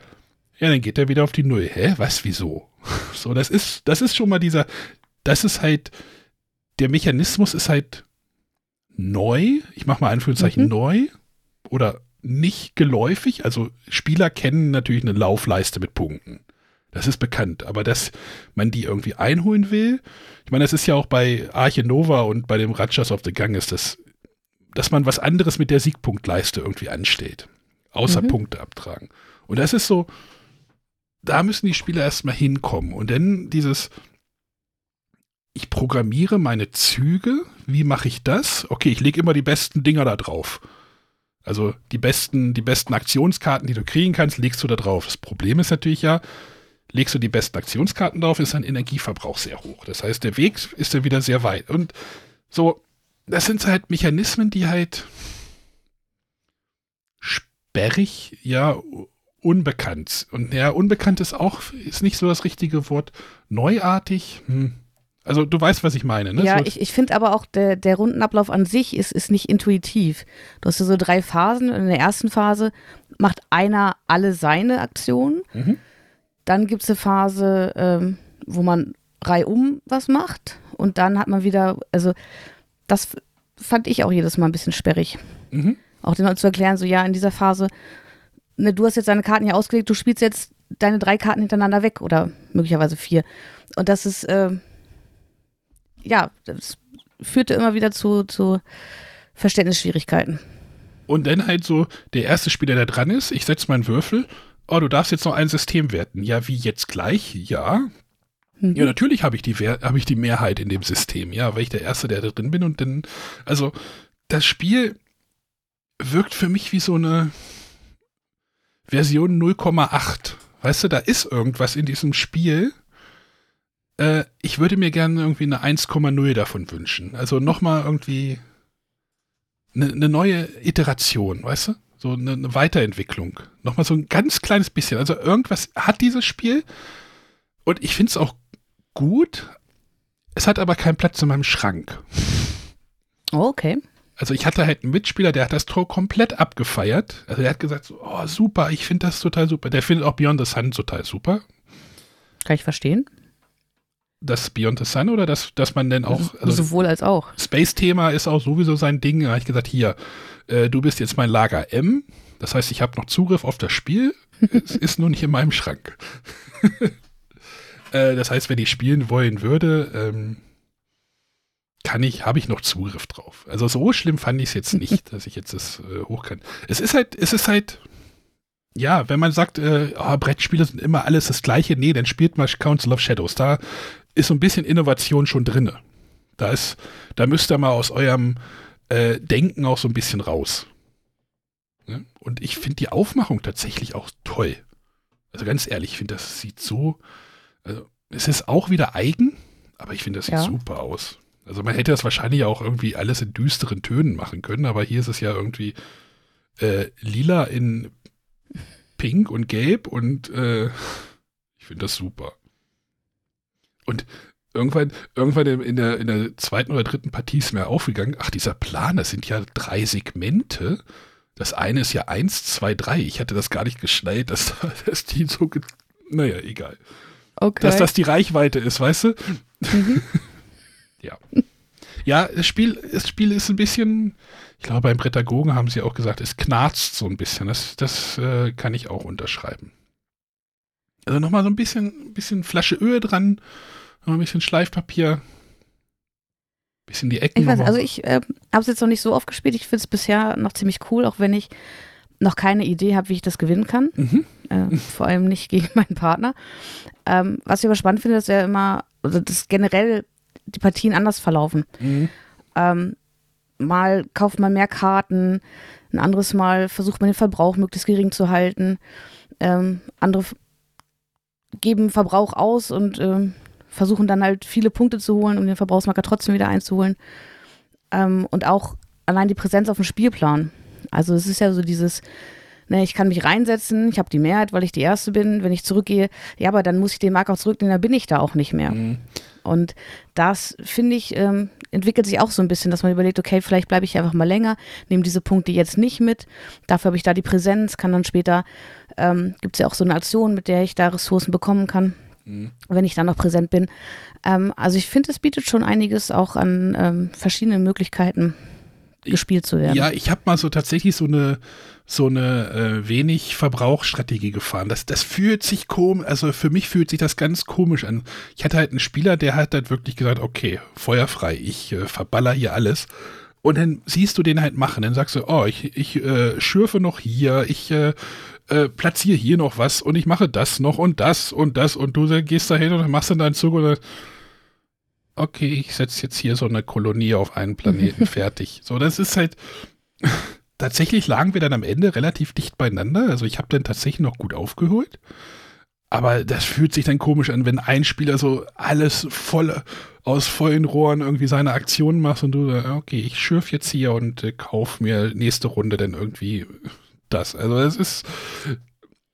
Ja, dann geht er wieder auf die Null. Hä? Was? Wieso? So, das ist, das ist schon mal dieser, das ist halt, der Mechanismus ist halt neu. Ich mache mal Anführungszeichen mhm. neu oder nicht geläufig. Also Spieler kennen natürlich eine Laufleiste mit Punkten. Das ist bekannt. Aber dass man die irgendwie einholen will, ich meine, das ist ja auch bei Arche Nova und bei dem Ratchas of the Gang ist das, dass man was anderes mit der Siegpunktleiste irgendwie anstellt. Außer mhm. Punkte abtragen. Und das ist so, da müssen die Spieler erstmal hinkommen. Und dann dieses, ich programmiere meine Züge, wie mache ich das? Okay, ich lege immer die besten Dinger da drauf. Also die besten, die besten Aktionskarten, die du kriegen kannst, legst du da drauf. Das Problem ist natürlich ja, legst du die besten Aktionskarten drauf, ist dein Energieverbrauch sehr hoch. Das heißt, der Weg ist dann wieder sehr weit. Und so, das sind halt Mechanismen, die halt sperrig, ja, unbekannt. Und ja, unbekannt ist auch, ist nicht so das richtige Wort. Neuartig, hm, also du weißt, was ich meine, ne? Ja, so. ich, ich finde aber auch, der, der Rundenablauf an sich ist, ist nicht intuitiv. Du hast ja so drei Phasen. In der ersten Phase macht einer alle seine Aktionen. Mhm. Dann gibt es eine Phase, ähm, wo man reihum was macht. Und dann hat man wieder, also das fand ich auch jedes Mal ein bisschen sperrig. Mhm. Auch den zu erklären, so ja, in dieser Phase, ne, du hast jetzt deine Karten hier ausgelegt, du spielst jetzt deine drei Karten hintereinander weg oder möglicherweise vier. Und das ist, äh, ja, das führte immer wieder zu, zu Verständnisschwierigkeiten. Und dann halt so, der erste Spieler, der dran ist, ich setze meinen Würfel, oh, du darfst jetzt noch ein System werten. Ja, wie jetzt gleich? Ja. Mhm. Ja, natürlich habe ich, die hab ich die Mehrheit in dem System, ja, weil ich der Erste, der da drin bin und dann, also, das Spiel wirkt für mich wie so eine Version 0,8. Weißt du, da ist irgendwas in diesem Spiel, äh, ich würde mir gerne irgendwie eine 1,0 davon wünschen. Also nochmal irgendwie eine, eine neue Iteration, weißt du? So eine, eine Weiterentwicklung. Nochmal so ein ganz kleines bisschen. Also irgendwas hat dieses Spiel und ich finde es auch gut. Es hat aber keinen Platz in meinem Schrank. Oh, okay. Also ich hatte halt einen Mitspieler, der hat das Tor komplett abgefeiert. Also der hat gesagt, so, oh super, ich finde das total super. Der findet auch Beyond the Sun total super. Kann ich verstehen das Beyond the Sun oder das, dass man denn auch. Also Sowohl als auch. Space-Thema ist auch sowieso sein Ding. Da habe ich gesagt, hier, äh, du bist jetzt mein Lager M. Das heißt, ich habe noch Zugriff auf das Spiel. es ist nur nicht in meinem Schrank. äh, das heißt, wenn ich spielen wollen würde, ähm, kann ich, habe ich noch Zugriff drauf. Also so schlimm fand ich es jetzt nicht, dass ich jetzt das äh, hoch kann. Es ist halt, es ist halt, ja, wenn man sagt, äh, oh, Brettspiele sind immer alles das Gleiche, nee, dann spielt mal Council of Shadows. Da ist so ein bisschen Innovation schon drin. Da ist, da müsst ihr mal aus eurem äh, Denken auch so ein bisschen raus. Ne? Und ich finde die Aufmachung tatsächlich auch toll. Also ganz ehrlich, ich finde, das sieht so, also es ist auch wieder eigen, aber ich finde, das sieht ja. super aus. Also man hätte das wahrscheinlich auch irgendwie alles in düsteren Tönen machen können, aber hier ist es ja irgendwie äh, lila in pink und gelb und äh, ich finde das super. Und irgendwann, irgendwann in der, in der zweiten oder dritten Partie ist mir aufgegangen, ach, dieser Plan, das sind ja drei Segmente. Das eine ist ja eins, zwei, drei. Ich hatte das gar nicht geschnallt, dass, dass die so, naja, egal. Okay. Dass das die Reichweite ist, weißt du? Mhm. ja. Ja, das Spiel, das Spiel ist ein bisschen, ich glaube, beim Prädagogen haben sie auch gesagt, es knarzt so ein bisschen. Das, das äh, kann ich auch unterschreiben. Also nochmal so ein bisschen, bisschen Flasche Öl dran, noch ein bisschen Schleifpapier, bisschen die Ecken. Ich weiß, also ich äh, habe es jetzt noch nicht so oft gespielt. Ich finde es bisher noch ziemlich cool, auch wenn ich noch keine Idee habe, wie ich das gewinnen kann. Mhm. Äh, vor allem nicht gegen meinen Partner. Ähm, was ich aber spannend finde, dass er immer, also dass generell die Partien anders verlaufen. Mhm. Ähm, mal kauft man mehr Karten, ein anderes Mal versucht man den Verbrauch möglichst gering zu halten. Ähm, andere geben Verbrauch aus und ähm, versuchen dann halt viele Punkte zu holen, um den Verbrauchsmarker trotzdem wieder einzuholen. Ähm, und auch allein die Präsenz auf dem Spielplan. Also es ist ja so dieses, ne, ich kann mich reinsetzen, ich habe die Mehrheit, weil ich die Erste bin. Wenn ich zurückgehe, ja, aber dann muss ich den Marker auch zurücknehmen, dann bin ich da auch nicht mehr. Mhm. Und das, finde ich, ähm, entwickelt sich auch so ein bisschen, dass man überlegt, okay, vielleicht bleibe ich einfach mal länger, nehme diese Punkte jetzt nicht mit. Dafür habe ich da die Präsenz, kann dann später, ähm, gibt es ja auch so eine Aktion, mit der ich da Ressourcen bekommen kann mhm. wenn ich dann noch präsent bin. Ähm, also ich finde, es bietet schon einiges auch an ähm, verschiedenen Möglichkeiten gespielt zu werden. Ja, ich habe mal so tatsächlich so eine so eine äh, wenig Verbrauchsstrategie gefahren. Das, das fühlt sich komisch, also für mich fühlt sich das ganz komisch an. Ich hatte halt einen Spieler, der hat halt wirklich gesagt, okay, feuerfrei, ich äh, verballer hier alles. Und dann siehst du den halt machen. Dann sagst du, oh, ich, ich äh, schürfe noch hier, ich äh, äh, platziere hier noch was und ich mache das noch und das und das und du gehst da hin und machst dann deinen Zug und okay, ich setze jetzt hier so eine Kolonie auf einen Planeten fertig. So, das ist halt tatsächlich lagen wir dann am Ende relativ dicht beieinander. Also ich habe dann tatsächlich noch gut aufgeholt. Aber das fühlt sich dann komisch an, wenn ein Spieler so alles voll aus vollen Rohren irgendwie seine Aktionen macht und du, okay, ich schürf jetzt hier und äh, kauf mir nächste Runde dann irgendwie das. Also es ist,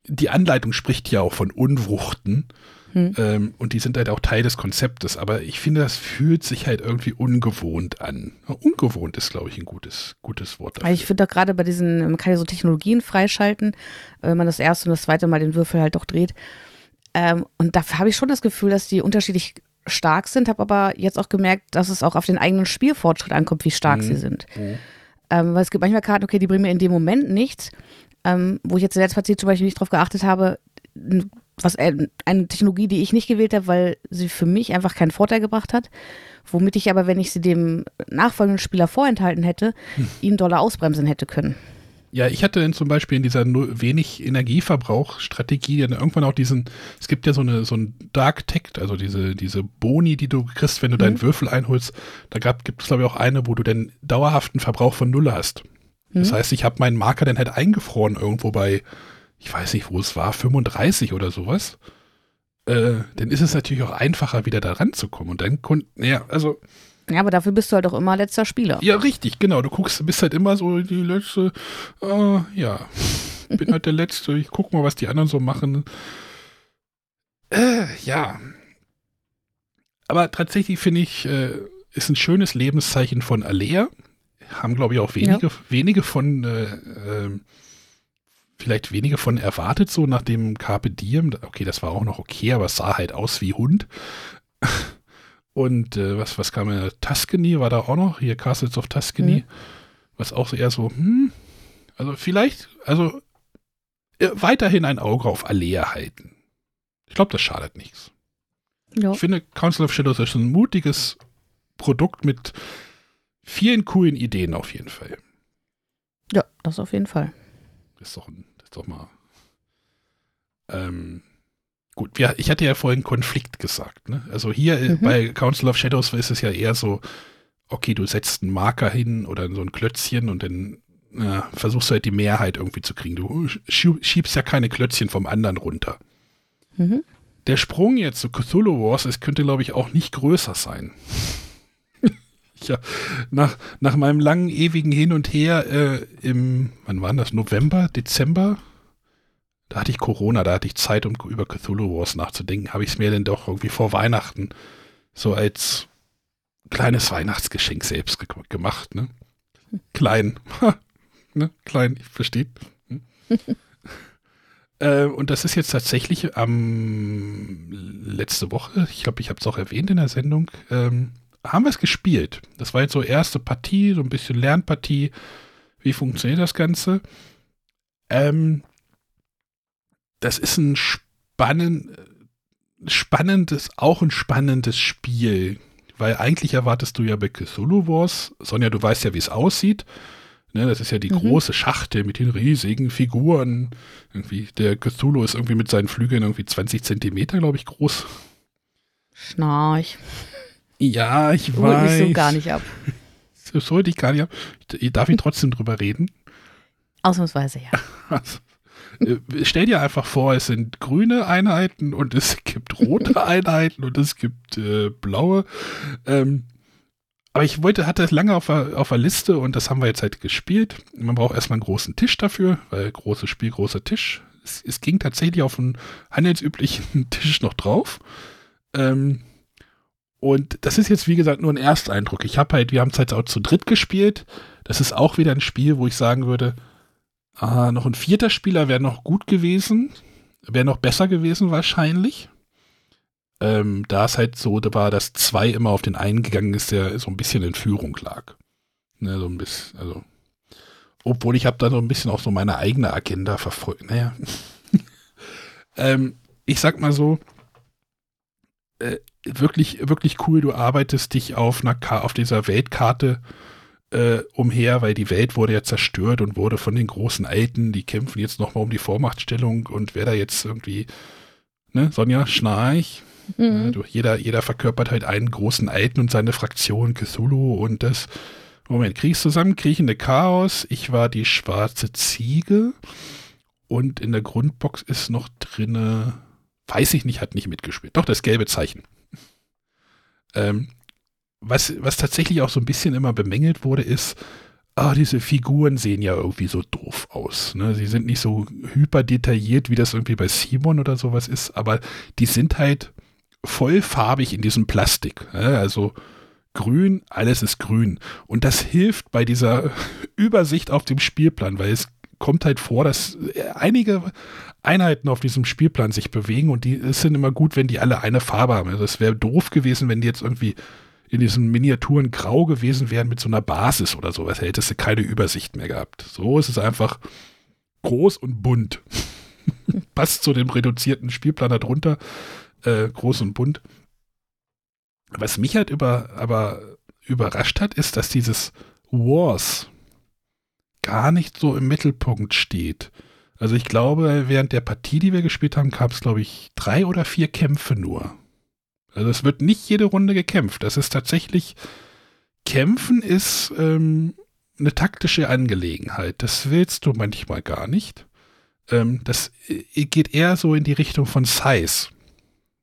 die Anleitung spricht ja auch von Unwuchten. Hm. Ähm, und die sind halt auch Teil des Konzeptes. Aber ich finde, das fühlt sich halt irgendwie ungewohnt an. Ungewohnt ist, glaube ich, ein gutes, gutes Wort dafür. Ich finde auch gerade bei diesen, man kann ja so Technologien freischalten, wenn man das erste und das zweite Mal den Würfel halt doch dreht. Ähm, und dafür habe ich schon das Gefühl, dass die unterschiedlich stark sind, habe aber jetzt auch gemerkt, dass es auch auf den eigenen Spielfortschritt ankommt, wie stark mhm. sie sind. Mhm. Ähm, weil es gibt manchmal Karten, okay, die bringen mir in dem Moment nichts. Ähm, wo ich jetzt der Partie zum Beispiel nicht drauf geachtet habe, was äh, eine Technologie, die ich nicht gewählt habe, weil sie für mich einfach keinen Vorteil gebracht hat. Womit ich aber, wenn ich sie dem nachfolgenden Spieler vorenthalten hätte, hm. ihn doller ausbremsen hätte können. Ja, ich hatte dann zum Beispiel in dieser wenig Energieverbrauch-Strategie dann irgendwann auch diesen, es gibt ja so eine so ein Dark Tech, also diese, diese Boni, die du kriegst, wenn du mhm. deinen Würfel einholst. Da gibt es, glaube ich, auch eine, wo du den dauerhaften Verbrauch von Null hast. Das mhm. heißt, ich habe meinen Marker dann halt eingefroren irgendwo bei, ich weiß nicht, wo es war, 35 oder sowas. Äh, dann ist es natürlich auch einfacher, wieder da ranzukommen. Und dann konnten, ja, also ja, aber dafür bist du halt auch immer letzter Spieler. Ja, richtig, genau. Du guckst, bist halt immer so die letzte, äh, ja, bin halt der Letzte. Ich guck mal, was die anderen so machen. Äh, ja. Aber tatsächlich finde ich, äh, ist ein schönes Lebenszeichen von Alea. Haben, glaube ich, auch wenige, ja. wenige von, äh, äh, vielleicht wenige von erwartet, so nach dem Carpe Diem. Okay, das war auch noch okay, aber es sah halt aus wie Hund. Und äh, was, was kam in Tuscany war da auch noch, hier Castles of Tuscany, mhm. was auch eher so, hm, also vielleicht, also äh, weiterhin ein Auge auf Alea halten. Ich glaube, das schadet nichts. Ja. Ich finde, Council of Shadows ist ein mutiges Produkt mit vielen coolen Ideen auf jeden Fall. Ja, das auf jeden Fall. Das ist doch, das ist doch mal Ähm, gut, wir, ich hatte ja vorhin Konflikt gesagt. Ne? Also hier äh, mhm. bei Council of Shadows ist es ja eher so, okay, du setzt einen Marker hin oder so ein Klötzchen und dann ja, versuchst du halt die Mehrheit irgendwie zu kriegen. Du schiebst ja keine Klötzchen vom anderen runter. Mhm. Der Sprung jetzt zu Cthulhu Wars, es könnte, glaube ich, auch nicht größer sein. ja, nach, nach meinem langen, ewigen Hin und Her äh, im, wann war das, November, Dezember? Da hatte ich Corona, da hatte ich Zeit, um über Cthulhu Wars nachzudenken. Habe ich es mir denn doch irgendwie vor Weihnachten so als kleines Weihnachtsgeschenk selbst ge gemacht. Ne? Klein. ne? Klein, ich verstehe. Hm? äh, und das ist jetzt tatsächlich am ähm, letzte Woche, ich glaube, ich habe es auch erwähnt in der Sendung, ähm, haben wir es gespielt. Das war jetzt so erste Partie, so ein bisschen Lernpartie. Wie funktioniert das Ganze? Ähm, das ist ein spannend, spannendes, auch ein spannendes Spiel. Weil eigentlich erwartest du ja bei Cthulhu Wars, Sonja, du weißt ja, wie es aussieht. Ne, das ist ja die mhm. große Schachtel mit den riesigen Figuren. Irgendwie, der Cthulhu ist irgendwie mit seinen Flügeln irgendwie 20 Zentimeter, glaube ich, groß. Schnarch. Ja, ich Holt weiß. mich so gar nicht ab. Das sollte ich gar nicht ab. Darf ich trotzdem drüber reden? Ausnahmsweise, ja. Äh, stell dir einfach vor, es sind grüne Einheiten und es gibt rote Einheiten und es gibt äh, blaue. Ähm, aber ich wollte, hatte es lange auf der, auf der Liste und das haben wir jetzt halt gespielt. Man braucht erstmal einen großen Tisch dafür, weil großes Spiel, großer Tisch. Es, es ging tatsächlich auf einen handelsüblichen Tisch noch drauf. Ähm, und das ist jetzt, wie gesagt, nur ein Ersteindruck. Ich habe halt, wir haben es halt auch zu dritt gespielt. Das ist auch wieder ein Spiel, wo ich sagen würde, ah, noch ein vierter Spieler wäre noch gut gewesen. Wäre noch besser gewesen wahrscheinlich ähm, da es halt so war, dass zwei immer auf den einen gegangen ist, der so ein bisschen in Führung lag. Ne, so ein bisschen, also. Obwohl ich habe da so ein bisschen auch so meine eigene Agenda verfolgt. Naja. ähm, ich sag mal so, äh, wirklich, wirklich cool, du arbeitest dich auf einer auf dieser Weltkarte äh, umher, weil die Welt wurde ja zerstört und wurde von den großen Alten, die kämpfen jetzt nochmal um die Vormachtstellung und wer da jetzt irgendwie, ne, Sonja, schnarch, Mhm. Ja, jeder, jeder verkörpert halt einen großen Alten und seine Fraktion Cthulhu und das. Moment, Kriegszusammen, kriechende Chaos. Ich war die schwarze Ziege. Und in der Grundbox ist noch drinne, weiß ich nicht, hat nicht mitgespielt. Doch, das gelbe Zeichen. Ähm, was, was tatsächlich auch so ein bisschen immer bemängelt wurde, ist, ah, diese Figuren sehen ja irgendwie so doof aus. Ne? Sie sind nicht so hyper detailliert, wie das irgendwie bei Simon oder sowas ist, aber die sind halt vollfarbig in diesem Plastik. Also grün, alles ist grün. Und das hilft bei dieser Übersicht auf dem Spielplan, weil es kommt halt vor, dass einige Einheiten auf diesem Spielplan sich bewegen und die es sind immer gut, wenn die alle eine Farbe haben. Also es wäre doof gewesen, wenn die jetzt irgendwie in diesen Miniaturen grau gewesen wären mit so einer Basis oder sowas. Hättest du keine Übersicht mehr gehabt. So ist es einfach groß und bunt. Passt zu dem reduzierten Spielplan darunter äh, groß und bunt. Was mich halt über, aber überrascht hat, ist, dass dieses Wars gar nicht so im Mittelpunkt steht. Also ich glaube, während der Partie, die wir gespielt haben, gab es, glaube ich, drei oder vier Kämpfe nur. Also es wird nicht jede Runde gekämpft. Das ist tatsächlich, Kämpfen ist ähm, eine taktische Angelegenheit. Das willst du manchmal gar nicht. Ähm, das äh, geht eher so in die Richtung von Size.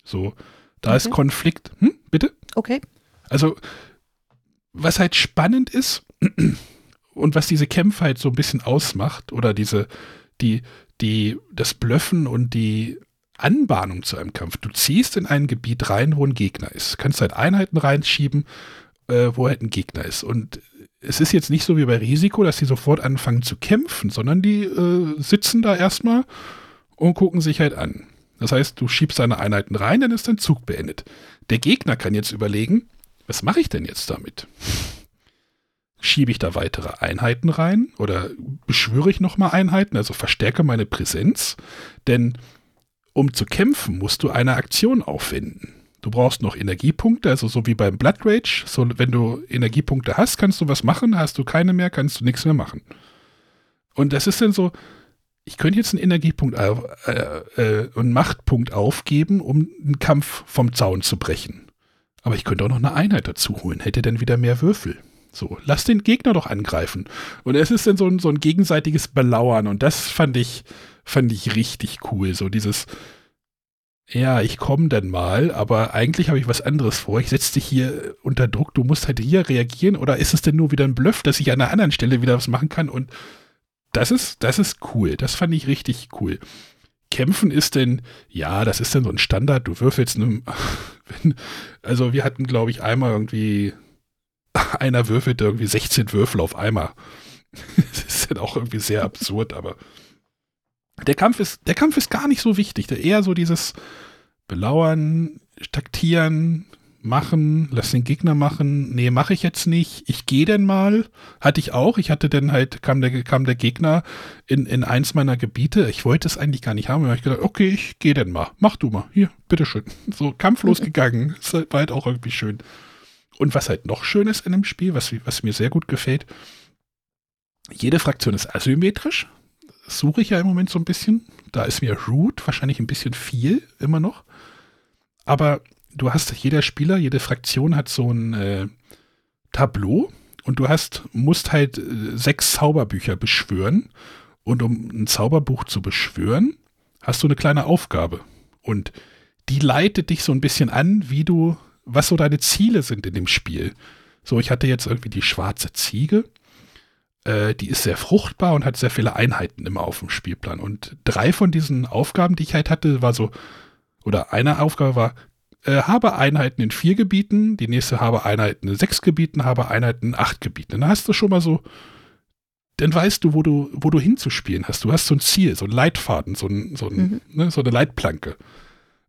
So, da okay. ist Konflikt. Hm, bitte? Okay. Also, was halt spannend ist und was diese Kämpfe halt so ein bisschen ausmacht oder diese, die, die, das Blöffen und die Anbahnung zu einem Kampf. Du ziehst in ein Gebiet rein, wo ein Gegner ist. Du kannst halt Einheiten reinschieben, äh, wo halt ein Gegner ist. Und es ist jetzt nicht so wie bei Risiko, dass die sofort anfangen zu kämpfen, sondern die äh, sitzen da erstmal und gucken sich halt an. Das heißt, du schiebst deine Einheiten rein, dann ist dein Zug beendet. Der Gegner kann jetzt überlegen, was mache ich denn jetzt damit? Schiebe ich da weitere Einheiten rein oder beschwöre ich nochmal Einheiten, also verstärke meine Präsenz? Denn um zu kämpfen, musst du eine Aktion aufwenden. Du brauchst noch Energiepunkte, also so wie beim Blood Rage. So, wenn du Energiepunkte hast, kannst du was machen. Hast du keine mehr, kannst du nichts mehr machen. Und das ist dann so, ich könnte jetzt einen Energiepunkt äh, äh, einen Machtpunkt aufgeben, um einen Kampf vom Zaun zu brechen. Aber ich könnte auch noch eine Einheit dazu holen, hätte dann wieder mehr Würfel. So, lass den Gegner doch angreifen. Und es ist dann so ein, so ein gegenseitiges Belauern und das fand ich, fand ich richtig cool. So dieses, ja, ich komme dann mal, aber eigentlich habe ich was anderes vor. Ich setze dich hier unter Druck, du musst halt hier reagieren oder ist es denn nur wieder ein Bluff, dass ich an einer anderen Stelle wieder was machen kann? Und das ist, das ist cool. Das fand ich richtig cool. Kämpfen ist denn, ja, das ist dann so ein Standard. Du würfelst einem, also wir hatten, glaube ich, einmal irgendwie, einer würfelt irgendwie 16 Würfel auf einmal. das ist dann auch irgendwie sehr absurd, aber der Kampf ist, der Kampf ist gar nicht so wichtig. Der eher so dieses Belauern, Taktieren, machen, lass den Gegner machen. Nee, mache ich jetzt nicht. Ich gehe denn mal. Hatte ich auch. Ich hatte dann halt, kam der, kam der Gegner in, in eins meiner Gebiete. Ich wollte es eigentlich gar nicht haben. Da habe ich gedacht, okay, ich gehe denn mal. Mach du mal. Hier, bitteschön. So kampflos gegangen. Das war halt auch irgendwie schön. Und was halt noch schön ist in dem Spiel, was, was mir sehr gut gefällt, jede Fraktion ist asymmetrisch. Suche ich ja im Moment so ein bisschen. Da ist mir Root wahrscheinlich ein bisschen viel, immer noch. Aber du hast, jeder Spieler, jede Fraktion hat so ein äh, Tableau und du hast, musst halt äh, sechs Zauberbücher beschwören. Und um ein Zauberbuch zu beschwören, hast du eine kleine Aufgabe. Und die leitet dich so ein bisschen an, wie du, was so deine Ziele sind in dem Spiel. So, ich hatte jetzt irgendwie die schwarze Ziege. Äh, die ist sehr fruchtbar und hat sehr viele Einheiten immer auf dem Spielplan. Und drei von diesen Aufgaben, die ich halt hatte, war so, oder eine Aufgabe war, äh, habe Einheiten in vier Gebieten, die nächste habe Einheiten in sechs Gebieten, habe Einheiten in acht Gebieten. Dann hast du schon mal so, dann weißt du, wo du, wo du hinzuspielen hast. Du hast so ein Ziel, so ein Leitfaden, so, ein, so, ein, mhm. ne, so eine Leitplanke.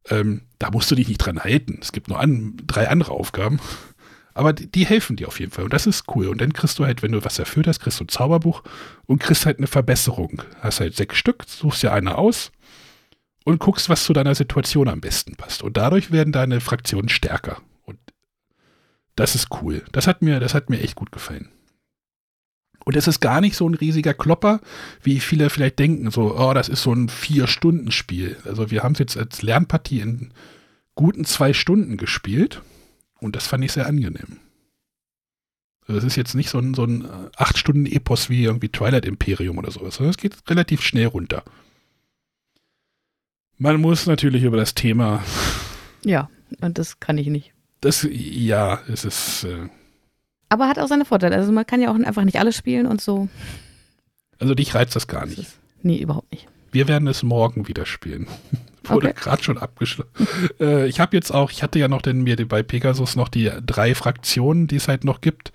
Ähm, da musst du dich nicht dran halten. Es gibt nur an, drei andere Aufgaben. Aber die, die, helfen dir auf jeden Fall. Und das ist cool. Und dann kriegst du halt, wenn du was erfüllt hast, kriegst du ein Zauberbuch und kriegst halt eine Verbesserung. Hast halt sechs Stück, suchst dir eine aus und guckst, was zu deiner Situation am besten passt. Und dadurch werden deine Fraktionen stärker. Und das ist cool. Das hat mir, das hat mir echt gut gefallen. Und es ist gar nicht so ein riesiger Klopper, wie viele vielleicht denken, so, oh, das ist so ein Vier-Stunden-Spiel. Also wir haben es jetzt als Lernpartie in guten zwei Stunden gespielt und das fand ich sehr angenehm. Also es ist jetzt nicht so ein, so ein äh, acht Stunden Epos wie irgendwie Twilight Imperium oder sowas, sondern es geht relativ schnell runter. Man muss natürlich über das Thema. Ja, und das kann ich nicht. Das, ja, es ist. Äh, aber hat auch seine Vorteile. Also man kann ja auch einfach nicht alles spielen und so. Also dich reizt das gar nicht. Ist, nee, überhaupt nicht. Wir werden es morgen wieder spielen. Wurde okay. gerade schon abgeschlossen. äh, ich habe jetzt auch, ich hatte ja noch denn mir bei Pegasus noch die drei Fraktionen, die es halt noch gibt.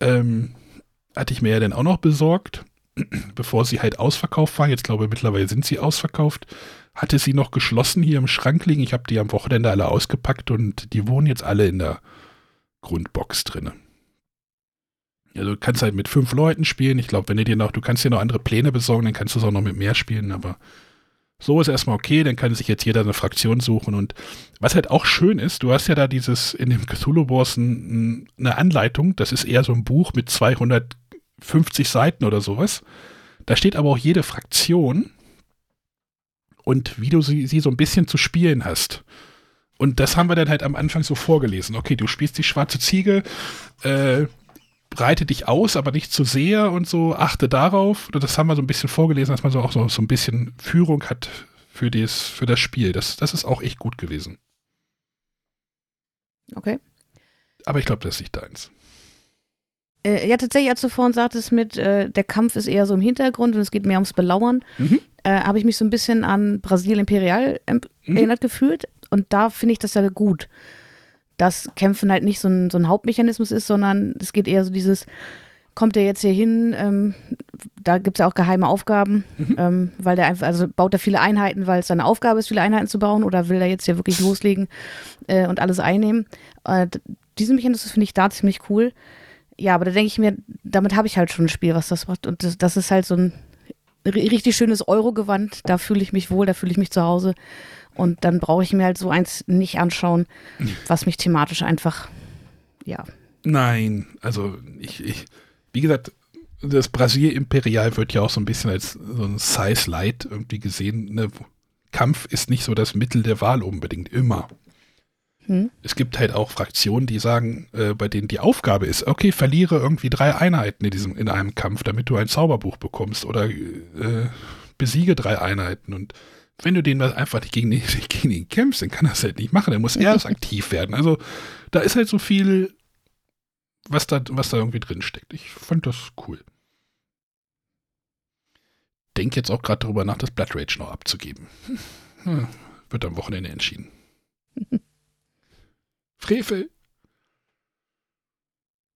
Ähm, hatte ich mir ja dann auch noch besorgt, bevor sie halt ausverkauft waren. Jetzt glaube ich, mittlerweile sind sie ausverkauft hatte sie noch geschlossen hier im Schrank liegen. Ich habe die am Wochenende alle ausgepackt und die wohnen jetzt alle in der Grundbox drinne. Also du kannst halt mit fünf Leuten spielen. Ich glaube, wenn du dir noch, du kannst dir noch andere Pläne besorgen, dann kannst du es auch noch mit mehr spielen, aber so ist erstmal okay, dann kann sich jetzt jeder eine Fraktion suchen. Und was halt auch schön ist, du hast ja da dieses, in dem Cthulhu Wars ein, eine Anleitung, das ist eher so ein Buch mit 250 Seiten oder sowas. Da steht aber auch jede Fraktion und wie du sie, sie so ein bisschen zu spielen hast. Und das haben wir dann halt am Anfang so vorgelesen. Okay, du spielst die schwarze Ziege, äh, breite dich aus, aber nicht zu sehr und so, achte darauf. Und das haben wir so ein bisschen vorgelesen, dass man so auch so, so ein bisschen Führung hat für, dies, für das Spiel. Das, das ist auch echt gut gewesen. Okay. Aber ich glaube, das ist nicht deins. Äh, ja, tatsächlich, als du vorhin sagtest, mit äh, der Kampf ist eher so im Hintergrund und es geht mehr ums Belauern, mhm. äh, habe ich mich so ein bisschen an Brasil Imperial mhm. erinnert gefühlt. Und da finde ich das ja gut, dass Kämpfen halt nicht so ein, so ein Hauptmechanismus ist, sondern es geht eher so dieses, kommt er jetzt hier hin, ähm, da gibt es ja auch geheime Aufgaben, mhm. ähm, weil der einfach, also baut er viele Einheiten, weil es seine Aufgabe ist, viele Einheiten zu bauen, oder will er jetzt hier wirklich loslegen äh, und alles einnehmen? Äh, diesen Mechanismus finde ich da ziemlich cool ja, aber da denke ich mir, damit habe ich halt schon ein Spiel, was das macht. Und das, das ist halt so ein richtig schönes Euro-Gewand. Da fühle ich mich wohl, da fühle ich mich zu Hause. Und dann brauche ich mir halt so eins nicht anschauen, was mich thematisch einfach, ja. Nein, also ich, ich wie gesagt, das Brasil Imperial wird ja auch so ein bisschen als so ein Size Light irgendwie gesehen. Ne? Kampf ist nicht so das Mittel der Wahl unbedingt immer. Hm. Es gibt halt auch Fraktionen, die sagen, äh, bei denen die Aufgabe ist, okay, verliere irgendwie drei Einheiten in diesem in einem Kampf, damit du ein Zauberbuch bekommst oder äh, besiege drei Einheiten und wenn du den einfach nicht gegen, gegen ihn kämpfst, dann kann er es halt nicht machen. Dann muss er erst aktiv werden. Also da ist halt so viel was da, was da irgendwie drin steckt. Ich fand das cool. Denke jetzt auch gerade darüber nach, das Blood Rage noch abzugeben. Hm, wird am Wochenende entschieden. Frevel.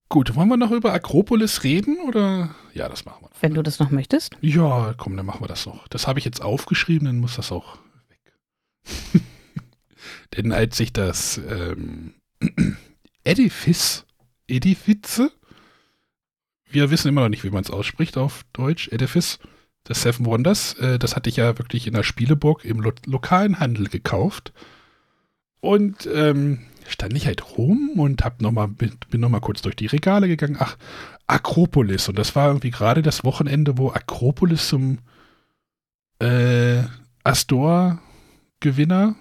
Gut, wollen wir noch über Akropolis reden oder? Ja, das machen wir. Noch. Wenn du das noch möchtest. Ja, komm, dann machen wir das noch. Das habe ich jetzt aufgeschrieben, dann muss das auch weg. Denn als ich das ähm, Edifice Edifice. Wir wissen immer noch nicht, wie man es ausspricht auf Deutsch. Edifice. Das Seven Wonders. Äh, das hatte ich ja wirklich in der Spieleburg im lo lokalen Handel gekauft. Und ähm, stand ich halt rum und hab noch mal, bin, bin noch mal kurz durch die Regale gegangen. Ach, Akropolis. Und das war irgendwie gerade das Wochenende, wo Akropolis zum äh, Astor-Gewinner,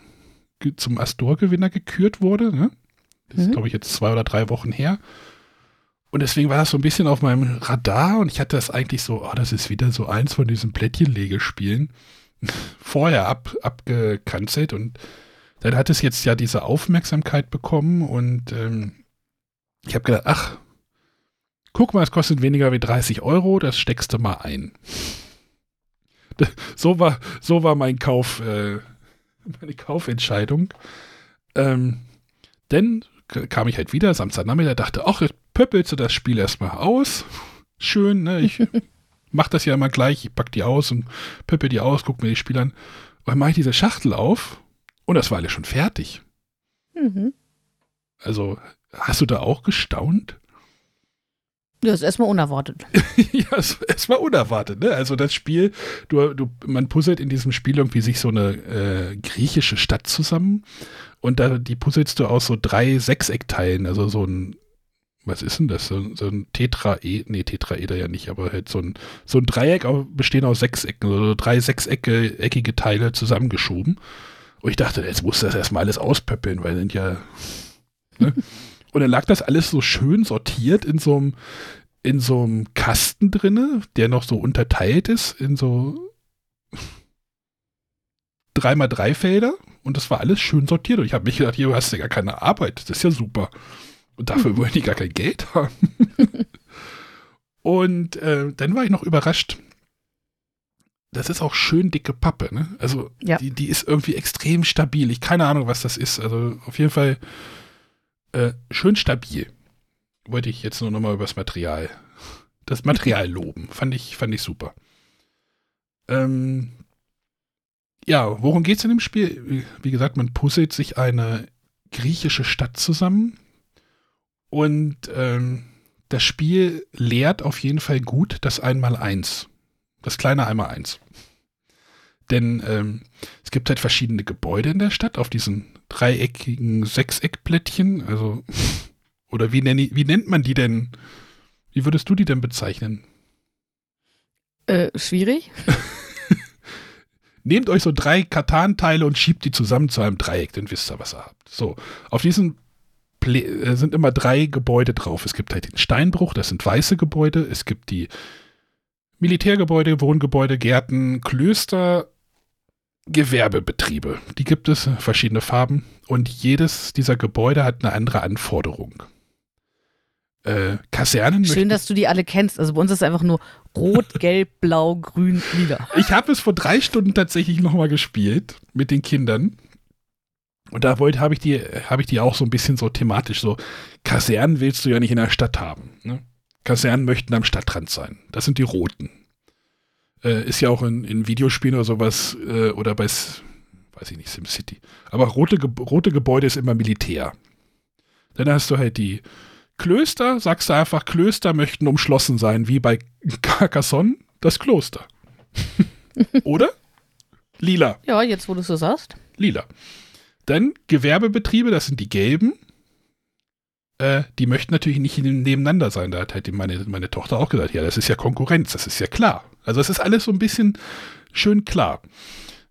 zum Astor-Gewinner gekürt wurde. Ne? Das mhm. ist, glaube ich, jetzt zwei oder drei Wochen her. Und deswegen war das so ein bisschen auf meinem Radar und ich hatte das eigentlich so, oh, das ist wieder so eins von diesen Plättchenlegespielen vorher ab, abgekanzelt und dann hat es jetzt ja diese Aufmerksamkeit bekommen und ähm, ich habe gedacht, ach, guck mal, es kostet weniger wie 30 Euro, das steckst du mal ein. So war, so war mein Kauf, äh, meine Kaufentscheidung. Ähm, denn kam ich halt wieder Samstagnachmittag, dachte, ach, jetzt pöppelst du das Spiel erstmal aus. Schön, ne? Ich mach das ja immer gleich, ich pack die aus und pöppel die aus, guck mir die Spiele an. Und dann mache ich diese Schachtel auf und das war alles schon fertig. Mhm. Also, hast du da auch gestaunt? Das ist erstmal unerwartet. ja, erstmal unerwartet, ne? Also das Spiel, du, du, man puzzelt in diesem Spiel irgendwie sich so eine äh, griechische Stadt zusammen und da, die puzzelst du aus so drei Sechseckteilen, also so ein, was ist denn das? So, so ein Tetraeder, nee, Tetraeder ja nicht, aber halt so ein, so ein Dreieck bestehen aus Sechsecken, also drei sechseckige Teile zusammengeschoben. Und ich dachte, jetzt muss das erstmal alles auspöppeln, weil sind ja, ne? Und dann lag das alles so schön sortiert in so einem, in so einem Kasten drinne, der noch so unterteilt ist in so dreimal drei Felder und das war alles schön sortiert. Und ich habe mich gedacht, hier hast du ja gar keine Arbeit. Das ist ja super. Und dafür wollen die gar kein Geld haben. und äh, dann war ich noch überrascht. Das ist auch schön dicke Pappe, ne? Also ja. die, die ist irgendwie extrem stabil. Ich keine Ahnung, was das ist. Also auf jeden Fall äh, schön stabil. Wollte ich jetzt nur noch mal über das Material, das Material loben. Fand ich, fand ich super. Ähm, ja, worum geht es in dem Spiel? Wie gesagt, man puzzelt sich eine griechische Stadt zusammen und ähm, das Spiel lehrt auf jeden Fall gut das Einmaleins. Das kleine Einmaleins. Denn ähm, es gibt halt verschiedene Gebäude in der Stadt auf diesen dreieckigen Sechseckplättchen. Also, oder wie, nenn, wie nennt man die denn? Wie würdest du die denn bezeichnen? Äh, schwierig. nehmt euch so drei Katan-Teile und schiebt die zusammen zu einem Dreieck, dann wisst ihr, was ihr habt. So, auf diesen Ple äh, sind immer drei Gebäude drauf. Es gibt halt den Steinbruch, das sind weiße Gebäude. Es gibt die Militärgebäude, Wohngebäude, Gärten, Klöster, Gewerbebetriebe. Die gibt es, verschiedene Farben. Und jedes dieser Gebäude hat eine andere Anforderung äh, Kasernen. Schön, dass du die alle kennst. Also bei uns ist es einfach nur rot, gelb, blau, grün, lila. Ich habe es vor drei Stunden tatsächlich nochmal gespielt mit den Kindern. Und da habe ich die, habe ich die auch so ein bisschen so thematisch so. Kasernen willst du ja nicht in der Stadt haben. Ne? Kasernen möchten am Stadtrand sein. Das sind die roten. Äh, ist ja auch in, in Videospielen oder sowas äh, oder bei, weiß ich nicht, SimCity. Aber rote, rote Gebäude ist immer Militär. Dann hast du halt die Klöster, sagst du einfach, Klöster möchten umschlossen sein, wie bei Carcassonne, das Kloster. Oder? Lila. Ja, jetzt wo du es so sagst. Lila. Dann Gewerbebetriebe, das sind die gelben. äh, die möchten natürlich nicht nebeneinander sein. Da hat halt meine, meine Tochter auch gesagt, ja, das ist ja Konkurrenz, das ist ja klar. Also es ist alles so ein bisschen schön klar.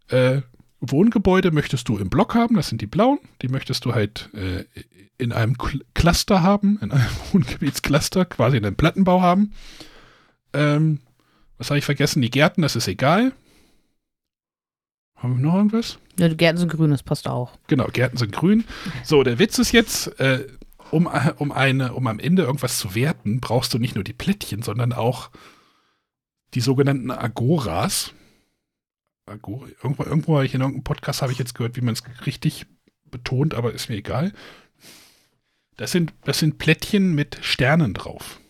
Äh, Wohngebäude möchtest du im Block haben, das sind die blauen. Die möchtest du halt äh, in einem Cluster haben, in einem Wohngebietscluster, quasi in einem Plattenbau haben. Ähm, was habe ich vergessen? Die Gärten, das ist egal. Haben wir noch irgendwas? Ja, die Gärten sind grün, das passt auch. Genau, Gärten sind grün. So, der Witz ist jetzt, äh, um, um, eine, um am Ende irgendwas zu werten, brauchst du nicht nur die Plättchen, sondern auch die sogenannten Agoras. Agora, irgendwo, irgendwo in irgendeinem Podcast habe ich jetzt gehört, wie man es richtig betont, aber ist mir egal. Das sind, das sind Plättchen mit Sternen drauf.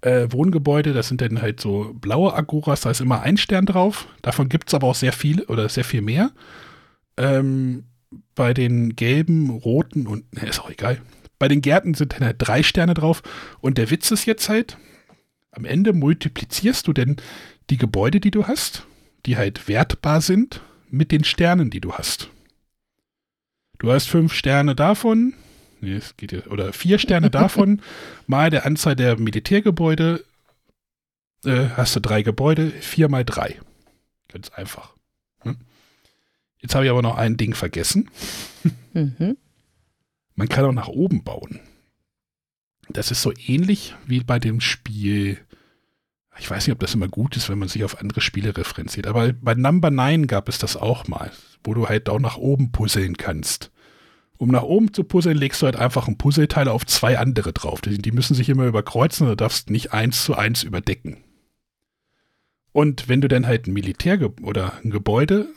Äh, Wohngebäude, das sind dann halt so blaue Agoras, da ist immer ein Stern drauf. Davon gibt es aber auch sehr viele oder sehr viel mehr. Ähm, bei den gelben, roten und, ne, ist auch egal. Bei den Gärten sind dann halt drei Sterne drauf. Und der Witz ist jetzt halt, am Ende multiplizierst du denn die Gebäude, die du hast, die halt wertbar sind, mit den Sternen, die du hast. Du hast fünf Sterne davon, nee, es geht ja, oder vier Sterne davon, mal der Anzahl der Militärgebäude, äh, hast du drei Gebäude, vier mal drei. Ganz einfach. Hm? Jetzt habe ich aber noch ein Ding vergessen. Mhm. Man kann auch nach oben bauen. Das ist so ähnlich wie bei dem Spiel. Ich weiß nicht, ob das immer gut ist, wenn man sich auf andere Spiele referenziert. Aber bei Number 9 gab es das auch mal, wo du halt auch nach oben puzzeln kannst. Um nach oben zu puzzeln, legst du halt einfach ein Puzzleteil auf zwei andere drauf. Die, die müssen sich immer überkreuzen und du darfst nicht eins zu eins überdecken. Und wenn du dann halt ein Militär oder ein Gebäude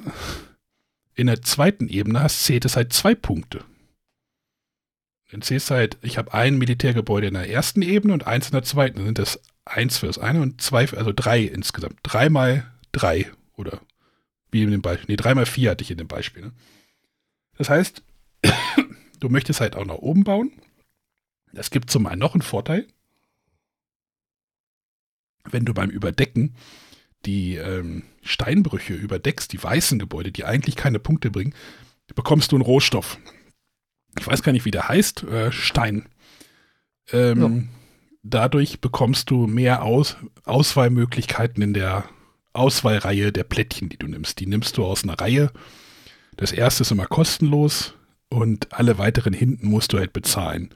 in der zweiten Ebene hast, zählt es halt zwei Punkte. Dann zählst du halt, ich habe ein Militärgebäude in der ersten Ebene und eins in der zweiten. Dann sind das eins für das eine und zwei, also drei insgesamt. Drei mal drei oder wie in dem Beispiel. Nee, drei mal vier hatte ich in dem Beispiel. Ne? Das heißt, du möchtest halt auch nach oben bauen. Das gibt zum einen noch einen Vorteil. Wenn du beim Überdecken die ähm, Steinbrüche überdeckst, die weißen Gebäude, die eigentlich keine Punkte bringen, bekommst du einen Rohstoff. Ich weiß gar nicht, wie der heißt, äh, Stein. Ähm, ja. Dadurch bekommst du mehr Aus Auswahlmöglichkeiten in der Auswahlreihe der Plättchen, die du nimmst. Die nimmst du aus einer Reihe. Das erste ist immer kostenlos und alle weiteren hinten musst du halt bezahlen.